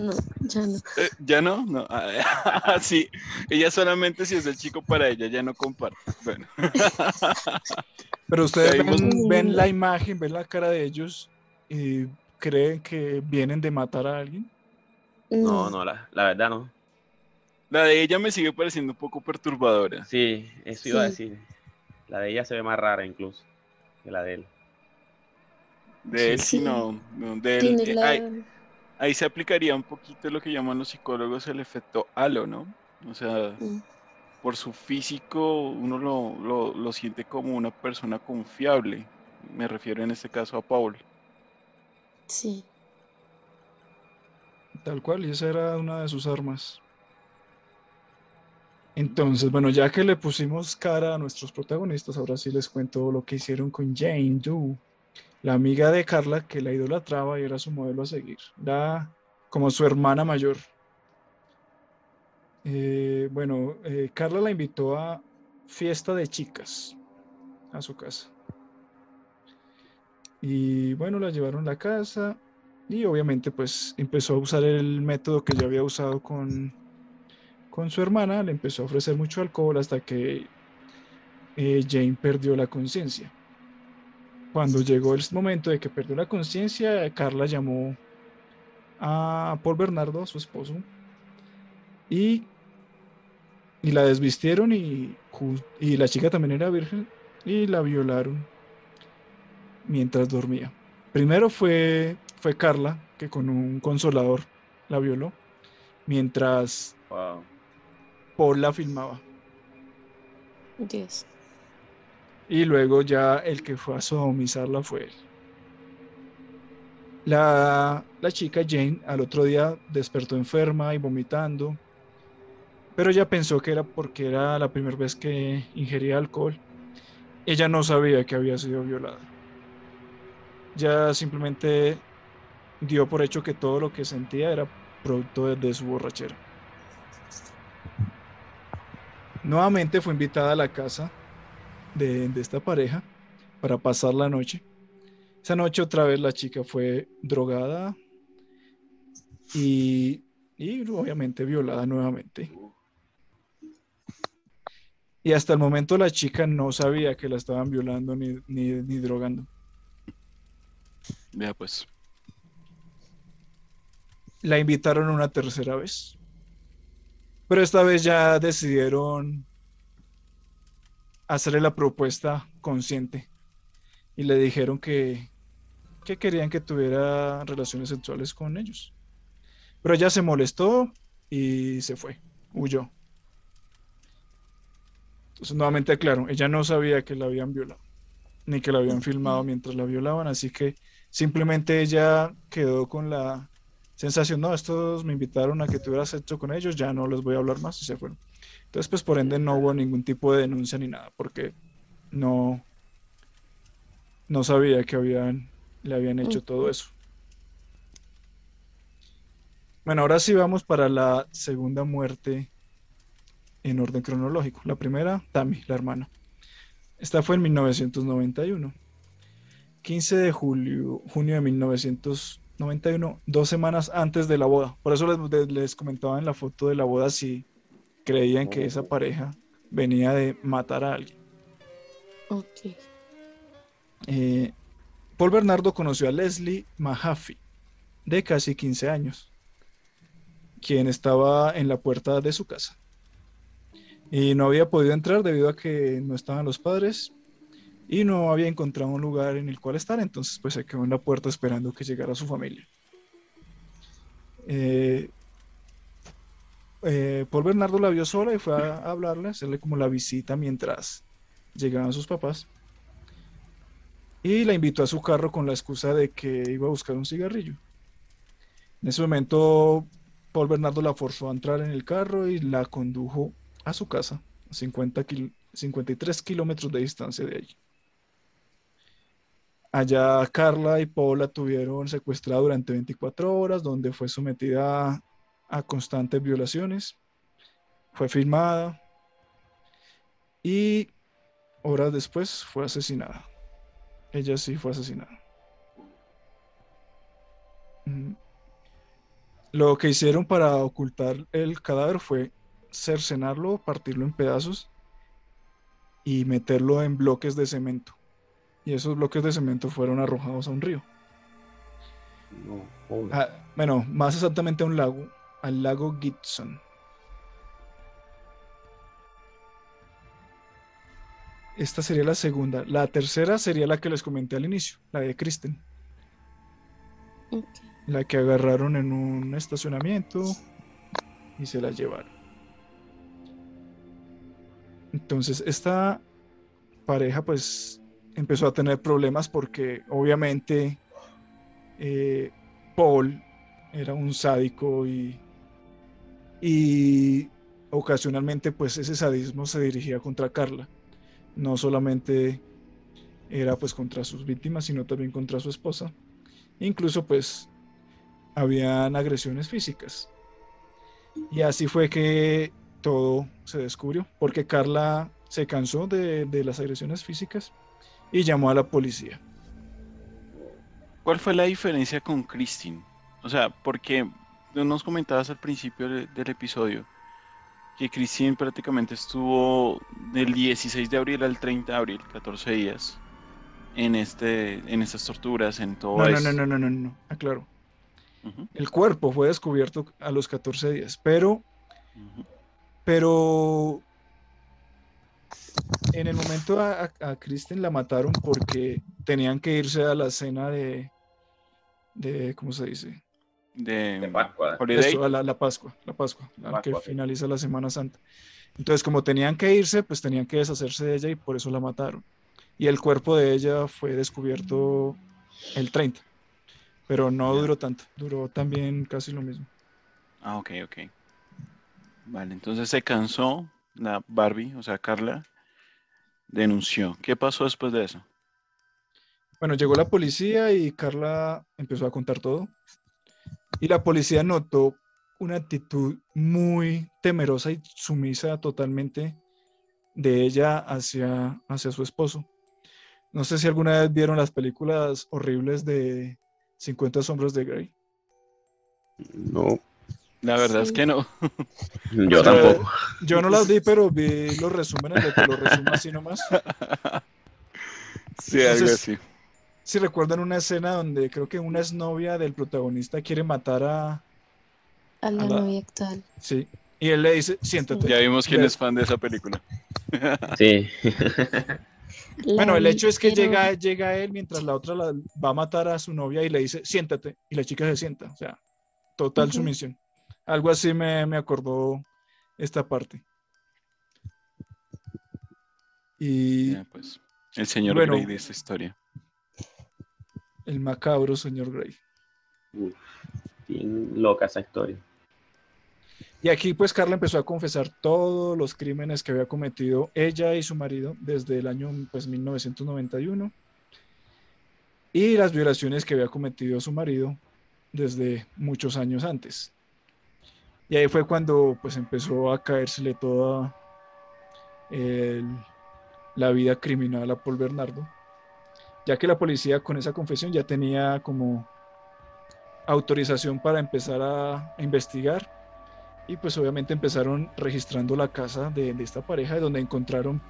No, ya no. Eh, ¿Ya no? No. Ah, [LAUGHS] sí. Ella solamente si es el chico para ella, ya no comparte. Bueno. [LAUGHS] Pero ustedes ven, ven la imagen, ven la cara de ellos y creen que vienen de matar a alguien. No, no, la, la verdad no. La de ella me sigue pareciendo un poco perturbadora. Sí, eso iba a decir. La de ella se ve más rara incluso que la de él. De él sí, Sí. no. no, de él, Tiene eh, la... ahí, ahí se aplicaría un poquito lo que llaman los psicólogos el efecto halo, ¿no? O sea, Mm, por su físico uno lo, lo, lo siente como una persona confiable. Me refiero en este caso a Paul. Sí. Tal cual, y esa era una de sus armas. Entonces, bueno, ya que le pusimos cara a nuestros protagonistas, ahora sí les cuento lo que hicieron con Jane Doe, la amiga de Carla que la idolatraba y era su modelo a seguir. Era como su hermana mayor. Eh, bueno, eh, Carla la invitó a fiesta de chicas a su casa. Y bueno, la llevaron a la casa y obviamente pues empezó a usar el método que ya había usado con, con su hermana, le empezó a ofrecer mucho alcohol hasta que eh, Jane perdió la conciencia. Cuando llegó el momento de que perdió la conciencia, Carla llamó a Paul Bernardo, su esposo, y, y la desvistieron y, y la chica también era virgen y la violaron mientras dormía. Primero fue, fue Carla, que con un consolador la violó, mientras Wow. Paul la filmaba. Dios. Y luego ya el que fue a sodomizarla fue él. La, la chica Jane al otro día despertó enferma y vomitando, pero ella pensó que era porque era la primera vez que ingería alcohol. Ella no sabía que había sido violada. Ya simplemente dio por hecho que todo lo que sentía era producto de, de su borrachera. Nuevamente fue invitada a la casa de, de esta pareja para pasar la noche. Esa noche otra vez la chica fue drogada y, y obviamente violada nuevamente. Y hasta el momento la chica no sabía que la estaban violando ni, ni, ni drogando. Vea pues. La invitaron una tercera vez. Pero esta vez ya decidieron hacerle la propuesta consciente. Y le dijeron que, que querían que tuviera relaciones sexuales con ellos. Pero ella se molestó y se fue, huyó. Entonces, nuevamente aclaro, ella no sabía que la habían violado, ni que la habían filmado mientras la violaban, así que simplemente ella quedó con la sensación, no, estos me invitaron a que tuviera sexo con ellos, ya no les voy a hablar más y se fueron. Entonces, pues por ende no hubo ningún tipo de denuncia ni nada, porque no, no sabía que habían, le habían hecho todo eso. Bueno, ahora sí vamos para la segunda muerte en orden cronológico. La primera, Tammy, la hermana. Esta fue en 1991. 15 de julio, junio de 1991, dos semanas antes de la boda. Por eso les, les comentaba en la foto de la boda si creían que esa pareja venía de matar a alguien. Ok. Eh, Paul Bernardo conoció a Leslie Mahaffey, de casi 15 años, quien estaba en la puerta de su casa. Y no había podido entrar debido a que no estaban los padres y no había encontrado un lugar en el cual estar, entonces pues se quedó en la puerta esperando que llegara su familia. Eh, eh, Paul Bernardo la vio sola y fue a, hablarle, a hacerle como la visita mientras llegaban sus papás. Y la invitó a su carro con la excusa de que iba a buscar un cigarrillo. En ese momento, Paul Bernardo la forzó a entrar en el carro y la condujo a su casa, a 50 kil- 53 kilómetros de distancia de allí. Allá Carla y Paul la tuvieron secuestrada durante 24 horas, donde fue sometida a constantes violaciones. Fue filmada y horas después fue asesinada. Ella sí fue asesinada. Lo que hicieron para ocultar el cadáver fue cercenarlo, partirlo en pedazos y meterlo en bloques de cemento. Y esos bloques de cemento fueron arrojados a un río. Ah, bueno, más exactamente a un lago, al lago Gibson. Esta sería la segunda. La tercera sería la que les comenté al inicio, la de Kristen. La que agarraron en un estacionamiento y se la llevaron. Entonces, esta pareja pues empezó a tener problemas porque obviamente eh, Paul era un sádico y, y ocasionalmente pues ese sadismo se dirigía contra Carla. No solamente era pues contra sus víctimas, sino también contra su esposa. Incluso pues habían agresiones físicas. Y así fue que todo se descubrió, porque Carla se cansó de, las agresiones físicas y llamó a la policía. ¿Cuál fue la diferencia con Christine? O sea, porque nos comentabas al principio del, episodio que Christine prácticamente estuvo del 16 de abril al 30 de abril, 14 días, en, este, en estas torturas, en todo no, eso. No, no, no, no, no, aclaro. El cuerpo fue descubierto a los 14 días, pero, pero en el momento a, a, Kristen la mataron porque tenían que irse a la cena de, de ¿cómo se dice? De, Pascua. la, Pascua, la Pascua, la que finaliza la Semana Santa. Entonces, como tenían que irse, pues tenían que deshacerse de ella y por eso la mataron. Y el cuerpo de ella fue descubierto el 30. Pero no duró tanto, duró también casi lo mismo. Ah, ok, ok. Vale, entonces se cansó la Barbie, o sea, Carla, denunció. ¿Qué pasó después de eso? Bueno, llegó la policía y Carla empezó a contar todo. Y la policía notó una actitud muy temerosa y sumisa totalmente de ella hacia, hacia su esposo. No sé si alguna vez vieron las películas horribles de 50 sombras de Grey? No. La verdad es que no. Yo tampoco. Yo no las vi, pero vi los resúmenes de que lo resumo así nomás. [LAUGHS] Sí, algo así. Si recuerdan una escena donde creo que una exnovia del protagonista quiere matar a. A la, novia actual. Sí. Y él le dice, siéntate. Ya vimos quién es fan de esa película. [LAUGHS] Sí. bueno, el hecho es que llega, llega él mientras la otra va a matar a su novia y le dice, siéntate, y la chica se sienta, o sea, total sumisión. Algo así me, acordó esta parte. Y... pues, el señor Grey de esta historia. El macabro señor Grey. bien loca esa historia. Y aquí pues Carla empezó a confesar todos los crímenes que había cometido ella y su marido desde el año pues 1991 y las violaciones que había cometido su marido desde muchos años antes. Y ahí fue cuando pues empezó a caérsele toda la vida criminal a Paul Bernardo, ya que la policía con esa confesión ya tenía como autorización para empezar a investigar y pues obviamente empezaron registrando la casa de, esta pareja, donde encontraron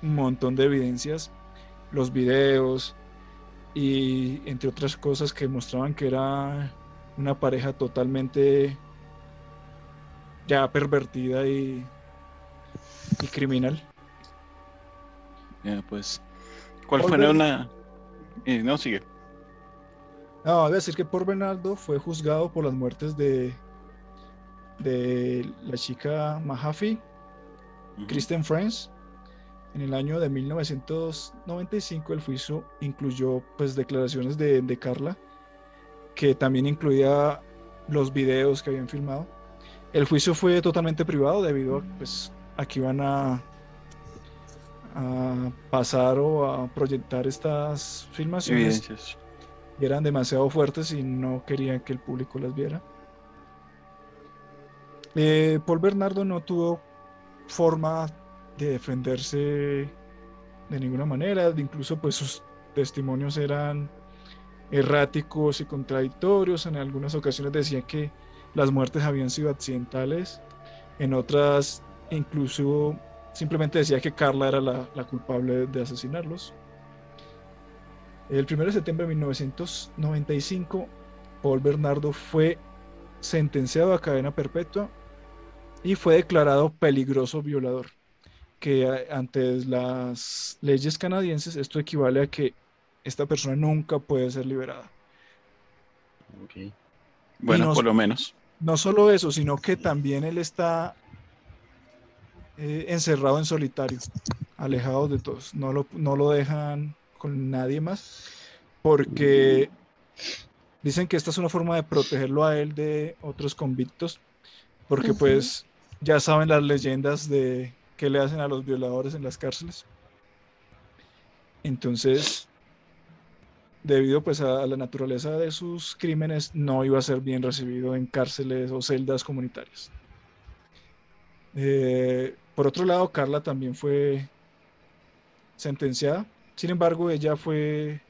un montón de evidencias, los videos y entre otras cosas que mostraban que era una pareja totalmente ya pervertida y, y criminal. Pues, ¿cuál fue una... Eh, no, sigue. No, a decir que por Bernardo fue juzgado por las muertes de de la chica Mahaffey, Kristen Friends. En el año de 1995 el juicio incluyó pues declaraciones de, de Carla, que también incluía los videos que habían filmado. El juicio fue totalmente privado debido a, pues, a que iban a, a pasar o a proyectar estas filmaciones Evidencias. y eran demasiado fuertes y no querían que el público las viera. Eh, Paul Bernardo no tuvo forma de defenderse de ninguna manera, incluso pues sus testimonios eran erráticos y contradictorios, en algunas ocasiones decía que las muertes habían sido accidentales, en otras incluso simplemente decía que Carla era la, la culpable de asesinarlos. El 1 de septiembre de 1995, Paul Bernardo fue sentenciado a cadena perpetua y fue declarado peligroso violador, que ante las leyes canadienses esto equivale a que esta persona nunca puede ser liberada. Ok. Bueno, nos- por lo menos. No solo eso, sino que también él está eh, encerrado en solitario, alejado de todos. No lo, no lo dejan con nadie más, porque dicen que esta es una forma de protegerlo a él de otros convictos, porque pues ya saben las leyendas de qué le hacen a los violadores en las cárceles. Entonces, debido pues a la naturaleza de sus crímenes, no iba a ser bien recibido en cárceles o celdas comunitarias. Eh, por otro lado, Carla también fue sentenciada. Sin embargo, ella fue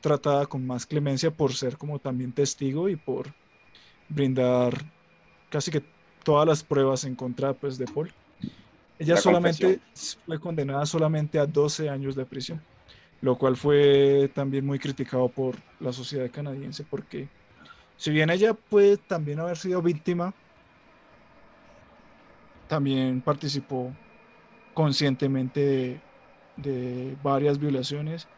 tratada con más clemencia por ser como también testigo y por brindar casi que todas las pruebas en contra pues, de Paul. Ella La solamente fue condenada solamente a 12 años de prisión, lo cual fue también muy criticado por la sociedad canadiense porque si bien ella puede también haber sido víctima, también participó conscientemente de, de varias violaciones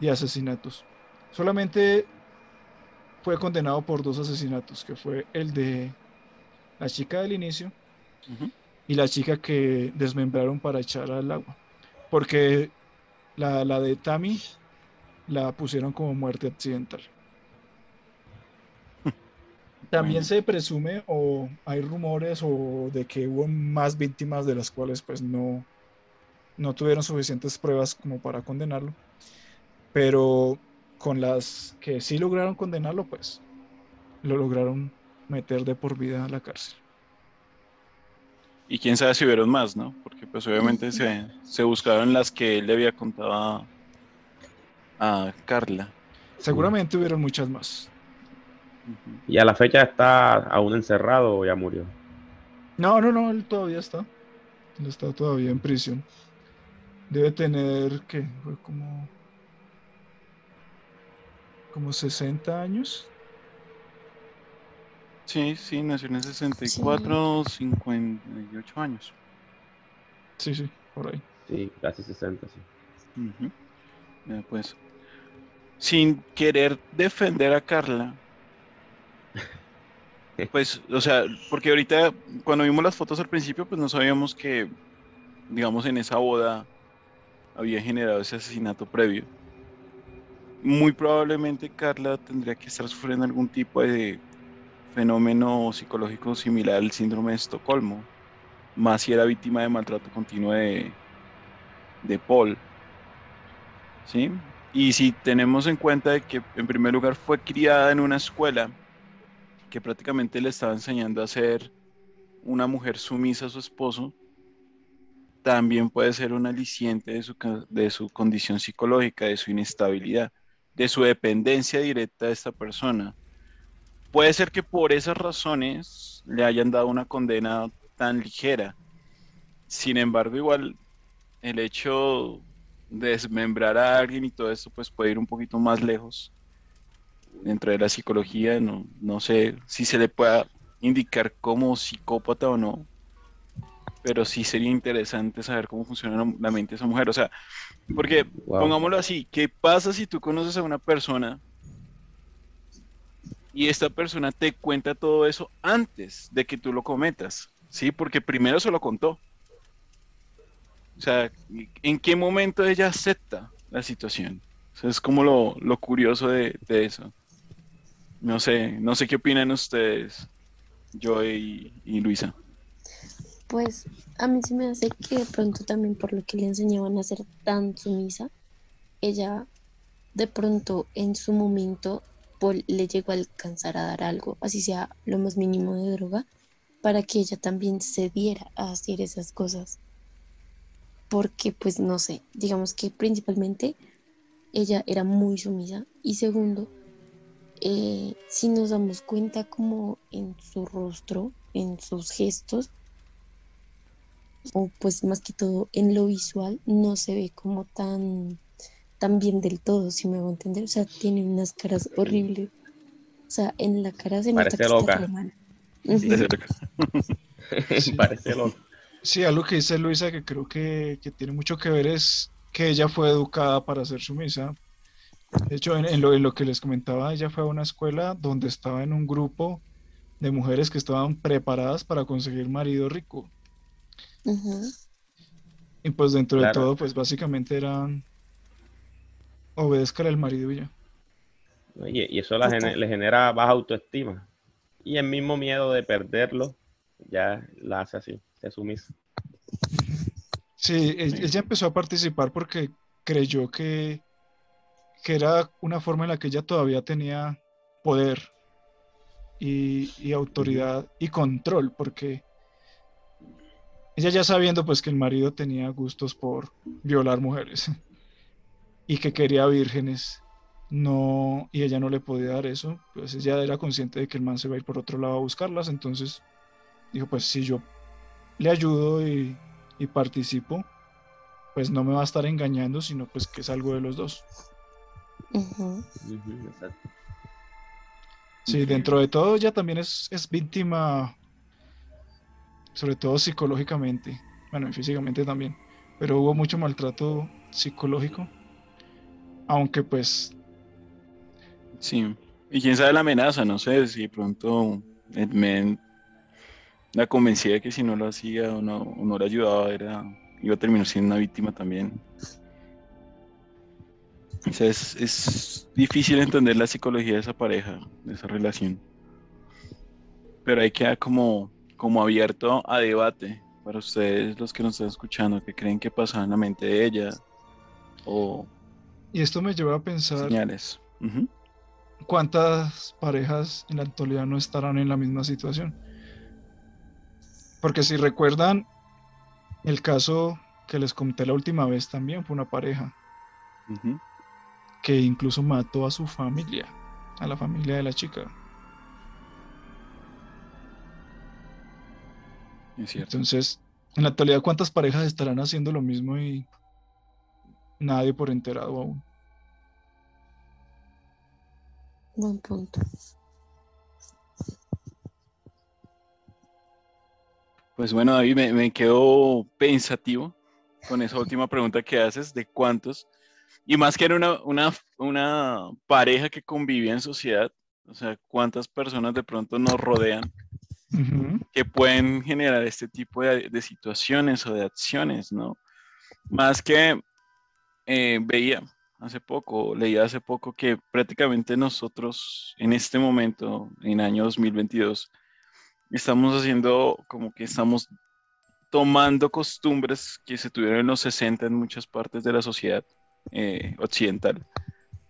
y asesinatos. Solamente fue condenado por dos asesinatos, que fue el de la chica del inicio y la chica que desmembraron para echar al agua. Porque la, la de Tammy la pusieron como muerte accidental. También Bueno. se presume o hay rumores o de que hubo más víctimas de las cuales pues no, no tuvieron suficientes pruebas como para condenarlo. Pero con las que sí lograron condenarlo, pues lo lograron meter de por vida a la cárcel. Y quién sabe si hubieron más, ¿no? Porque pues obviamente se, se buscaron las que él le había contado a, a Carla. Seguramente hubieron muchas más. Y a la fecha está aún encerrado o ya murió. No, no, no, él todavía está. Él está todavía en prisión. Debe tener, ¿qué? Fue como. como 60 años. Sí, sí, nació en el 64, 58 años. Sí, sí, por ahí. Sí, casi 60, sí. Ya, pues, sin querer defender a Carla, pues, o sea, porque ahorita cuando vimos las fotos al principio, pues no sabíamos que, digamos, en esa boda había generado ese asesinato previo. Muy probablemente Carla tendría que estar sufriendo algún tipo de fenómeno psicológico similar al síndrome de Estocolmo, más si era víctima de maltrato continuo de, de Paul. ¿sí? Y si tenemos en cuenta de que en primer lugar fue criada en una escuela que prácticamente le estaba enseñando a ser una mujer sumisa a su esposo, también puede ser un aliciente de su, de su condición psicológica, de su inestabilidad, de su dependencia directa de esta persona. Puede ser que por esas razones le hayan dado una condena tan ligera. Sin embargo, igual el hecho de desmembrar a alguien y todo esto pues puede ir un poquito más lejos dentro de la psicología no, no sé si se le pueda indicar como psicópata o no pero sí sería interesante saber cómo funciona la, mente de esa mujer o sea porque Wow. pongámoslo así ¿qué pasa si tú conoces a una persona y esta persona te cuenta todo eso antes de que tú lo cometas sí porque primero se lo contó o sea, ¿en qué momento ella acepta la situación? O sea, es como lo, lo curioso de, de eso. No sé, no sé qué opinan ustedes, Joey y, y Luisa. Pues a mí se me hace que de pronto también por lo que le enseñaban a ser tan sumisa, ella de pronto en su momento le llegó a alcanzar a dar algo, así sea lo más mínimo de droga, para que ella también se diera a hacer esas cosas. Porque pues no sé, digamos que principalmente ella era muy sumisa y segundo, eh, si nos damos cuenta como en su rostro, en sus gestos, o pues más que todo en lo visual, no se ve como tan, tan bien del todo, si me voy a entender. O sea, tiene unas caras horribles. O sea, en la cara se nota que loca. [LAUGHS] Parece loca. Sí, algo que dice Luisa que creo que, que, tiene mucho que ver es que ella fue educada para ser sumisa. De hecho, en, lo, en, lo, que les comentaba, ella fue a una escuela donde estaba en un grupo de mujeres que estaban preparadas para conseguir marido rico. Y pues dentro de todo, pues básicamente eran obedezcan al marido y ya. Y, eso le genera baja autoestima. Y el mismo miedo de perderlo, ya la hace así, se sumisa. Sí, ella empezó a participar porque creyó que, que era una forma en la que ella todavía tenía poder y, y autoridad y control, porque ella ya sabiendo pues que el marido tenía gustos por violar mujeres [LAUGHS] y que quería vírgenes, no, y ella no le podía dar eso, pues ella era consciente de que el man se va a ir por otro lado a buscarlas, entonces dijo, pues si yo le ayudo y, participo, pues no me va a estar engañando, sino pues que es algo de los dos. Sí, dentro de todo ella también es, es víctima sobre todo psicológicamente, bueno, y físicamente también, pero hubo mucho maltrato psicológico, aunque pues... Sí, y quién sabe la amenaza, no sé, si pronto el men la convencía de que si no lo hacía o no, o no le ayudaba, era, iba a terminar siendo una víctima también. O sea, es, es difícil entender la psicología de esa pareja, de esa relación. Pero hay que como como abierto a debate para ustedes los que nos están escuchando, que creen que pasaba en la mente de ella o... Y esto me lleva a pensar... Señales. ¿Cuántas parejas en la actualidad no estarán en la misma situación? Porque si recuerdan, el caso que les conté la última vez también fue una pareja que incluso mató a su familia, a la familia de la chica. Entonces, en la actualidad, ¿cuántas parejas estarán haciendo lo mismo y nadie por enterado aún? Buen punto. Pues bueno, David, me, me quedo pensativo con esa última pregunta que haces de cuántos, y más que era una, una, una pareja que convivía en sociedad, o sea, cuántas personas de pronto nos rodean que pueden generar este tipo de, situaciones o de acciones, ¿no? Más que eh, veía hace poco, leía hace poco que prácticamente nosotros en este momento, en año 2022, estamos haciendo como que estamos tomando costumbres que se tuvieron en los 60 en muchas partes de la sociedad eh, occidental.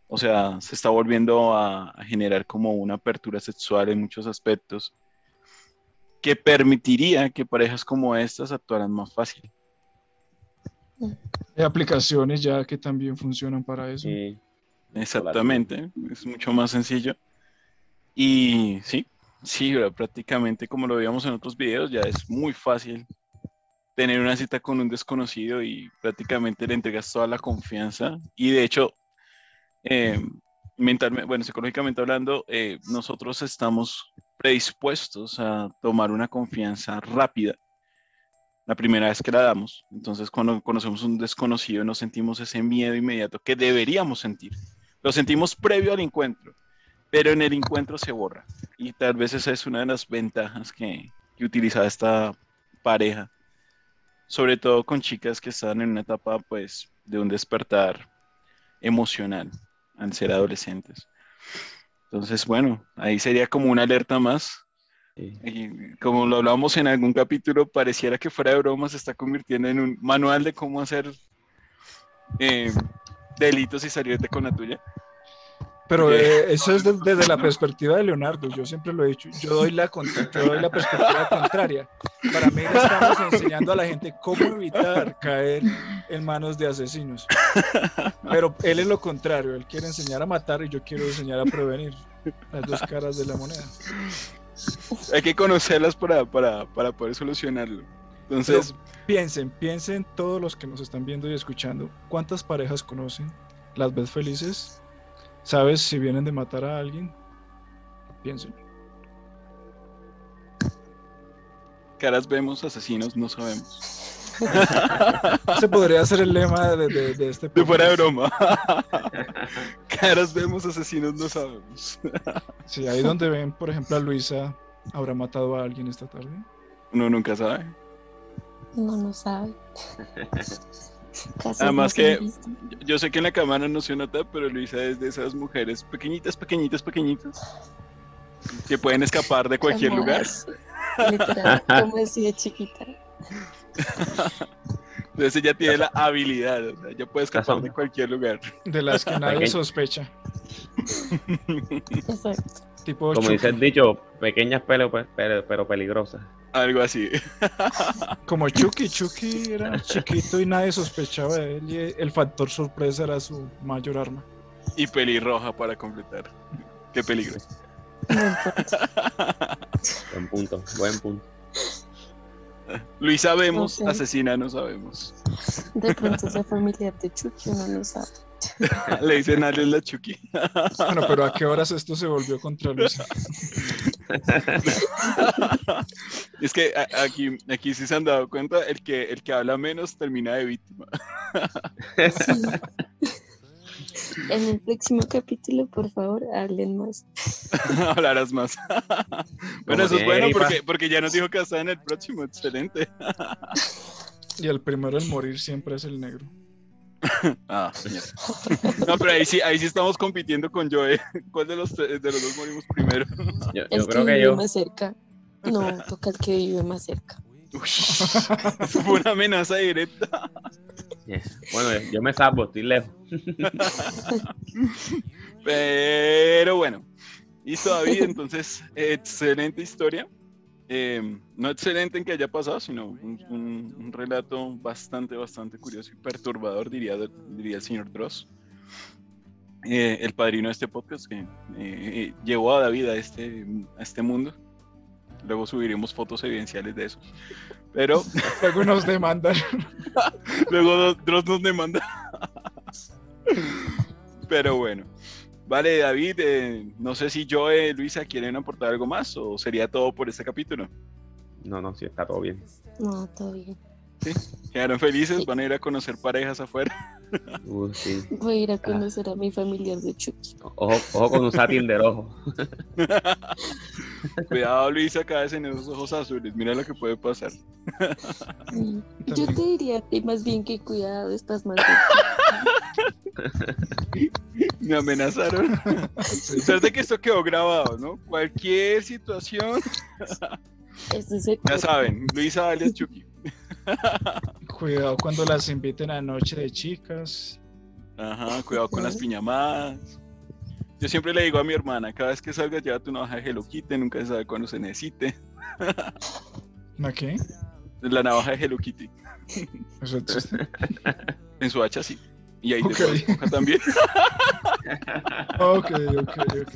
O sea, se está volviendo a, generar como una apertura sexual en muchos aspectos que permitiría que parejas como estas actuaran más fácil. Hay aplicaciones ya que también funcionan para eso. Exactamente, es mucho más sencillo. Y sí, sí, prácticamente como lo veíamos en otros videos, ya es muy fácil tener una cita con un desconocido y prácticamente le entregas toda la confianza. Y de hecho, eh, mentalmente, bueno, psicológicamente hablando, eh, nosotros estamos predispuestos a tomar una confianza rápida la primera vez que la damos. Entonces, cuando conocemos un desconocido, nos sentimos ese miedo inmediato que deberíamos sentir. Lo sentimos previo al encuentro, pero en el encuentro se borra. Y tal vez esa es una de las ventajas que, que utiliza esta pareja, sobre todo con chicas que están en una etapa, pues, de un despertar emocional al ser adolescentes. Entonces, bueno, ahí sería como una alerta más Y como lo hablábamos en algún capítulo, pareciera que fuera de broma se está convirtiendo en un manual de cómo hacer eh, delitos y salirte con la tuya. Pero eh, eso es desde la perspectiva de Leonardo, yo siempre lo he dicho, yo doy la, yo doy la perspectiva contraria. Para mí le estamos enseñando a la gente cómo evitar caer en manos de asesinos. Pero él es lo contrario, él quiere enseñar a matar y yo quiero enseñar a prevenir las dos caras de la moneda. Hay que conocerlas para, para, para poder solucionarlo. Entonces, Pero piensen, piensen todos los que nos están viendo y escuchando, ¿cuántas parejas conocen? ¿Las ves felices? ¿Sabes si vienen de matar a alguien? Piensen. Caras vemos, asesinos no sabemos. [LAUGHS] Ese podría ser el lema de, de, de este De fuera de broma. [LAUGHS] Caras vemos, asesinos no sabemos. [LAUGHS] Sí, ahí donde ven, por ejemplo, a Luisa, ¿habrá matado a alguien esta tarde? Uno nunca sabe. No lo sabe. Además que yo- sé que en la cámara no se nota, pero Luisa es de esas mujeres pequeñitas, pequeñitas, pequeñitas que pueden escapar de cualquier lugar. es, Literal, [LAUGHS] como así de chiquita. Entonces ella tiene la habilidad, o sea, ella puede escapar de cualquier lugar. De las que nadie sospecha. Exacto. Tipo Como Chucky. dice el dicho, pequeñas pero, pero, pero peligrosas. Algo así. [LAUGHS] Como Chucky. Chucky era chiquito y nadie sospechaba de él. Y el factor sorpresa era su mayor arma. Y pelirroja para completar. Qué peligro. Buen punto, buen punto. No sé. asesina no sabemos. De pronto esa familiar de Chucky uno no sabe. [LAUGHS] Le dicen a la Chucky. Bueno, pero ¿a qué horas esto se volvió contra Luisa? es que aquí, aquí sí se han dado cuenta, el que, el que habla menos termina de víctima. Sí. En el próximo capítulo, por favor, hablen más. [LAUGHS] Hablarás más. [LAUGHS] bueno, Como eso es que bueno porque, porque ya nos dijo que está en el próximo. Excelente. [LAUGHS] Y el primero en morir siempre es el negro. Ah, mierda. No, pero ahí sí, ahí sí estamos compitiendo con Joe. ¿Cuál de los, tres- de los dos morimos primero? Yo, El yo que creo que vive yo, más cerca. No, toca el que vive más cerca. Uy, fue una amenaza directa. Yeah. bueno, yo me salvo, estoy lejos. [LAUGHS] Pero bueno, listo David, entonces excelente historia. Eh, no excelente en que haya pasado, sino un, un- un relato bastante, bastante curioso y perturbador, diría, diría el señor Dross. Eh, el padrino de este podcast que eh, llevó a David a este, a este mundo. Luego subiremos fotos evidenciales de eso. Pero [LAUGHS] Luego nos demandan. [LAUGHS] Luego Dross nos demanda. [LAUGHS] Pero bueno. Vale, David, eh, no sé si yo, eh, Luisa, quieren aportar algo más o sería todo por este capítulo. No, no, sí, está todo bien. No, todo bien. Quedaron felices, Sí. van a ir a conocer parejas afuera. Uh, sí. Voy a ir a conocer a mi familiar de Chucky. Ojo, ojo con un de rojo. Cuidado, Luisa, cada vez en esos ojos azules. Mira lo que puede pasar. Yo te diría que más bien que cuidado, estás mal. [LAUGHS] Me amenazaron. Suerte que esto quedó grabado, ¿no? Cualquier situación, Eso ya saben, Luisa alias Chucky. Cuidado cuando las inviten a noche de chicas. Ajá, cuidado con las piñamadas. Yo siempre le digo a mi hermana, cada vez que salgas llévate una hoja de Hello Kitty, nunca se sabe cuándo se necesite. ¿A qué? La navaja de Hello Kitty, Eso existe. en su hacha sí. Y ahí Ok. de esponja también. Ok, ok, ok.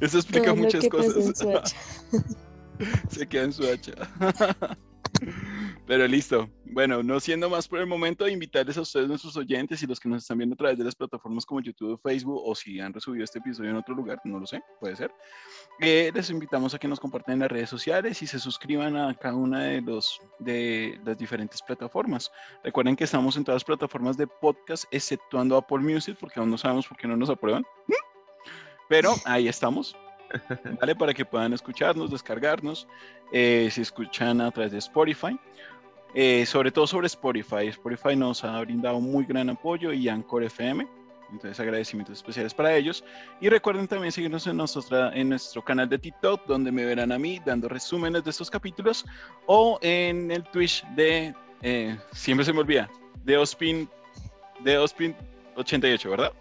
Eso explica todo muchas que pasa en cosas. su hacha. [LAUGHS] se queda en su hacha. Pero listo. Bueno, no siendo más por el momento, invitarles a ustedes, nuestros oyentes y los que nos están viendo a través de las plataformas como YouTube o Facebook, o si han resubido este episodio en otro lugar, no lo sé, puede ser. Eh, les invitamos a que nos compartan en las redes sociales y se suscriban a cada una de, los, de las diferentes plataformas. Recuerden que estamos en todas las plataformas de podcast, exceptuando Apple Music, porque aún no sabemos por qué no nos aprueban. Pero ahí estamos. ¿Vale? Para que puedan escucharnos, descargarnos, eh, si escuchan a través de Spotify. Eh, sobre todo sobre Spotify. Spotify nos ha brindado muy gran apoyo y Anchor FM. Entonces agradecimientos especiales para ellos. Y recuerden también seguirnos en, nosotros, en nuestro canal de TikTok, donde me verán a mí dando resúmenes de estos capítulos, o en el Twitch de, eh, siempre se me olvida, de Ospin, de Ospin 88, ¿verdad?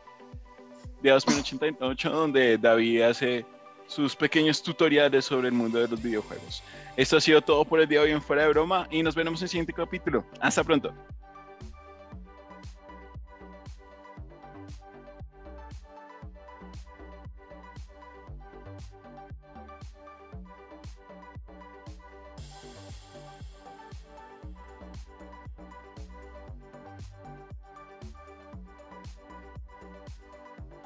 De Ospin 88, donde David hace sus pequeños tutoriales sobre el mundo de los videojuegos. Esto ha sido todo por el día de hoy en Fuera de Broma y nos vemos en el siguiente capítulo. Hasta pronto.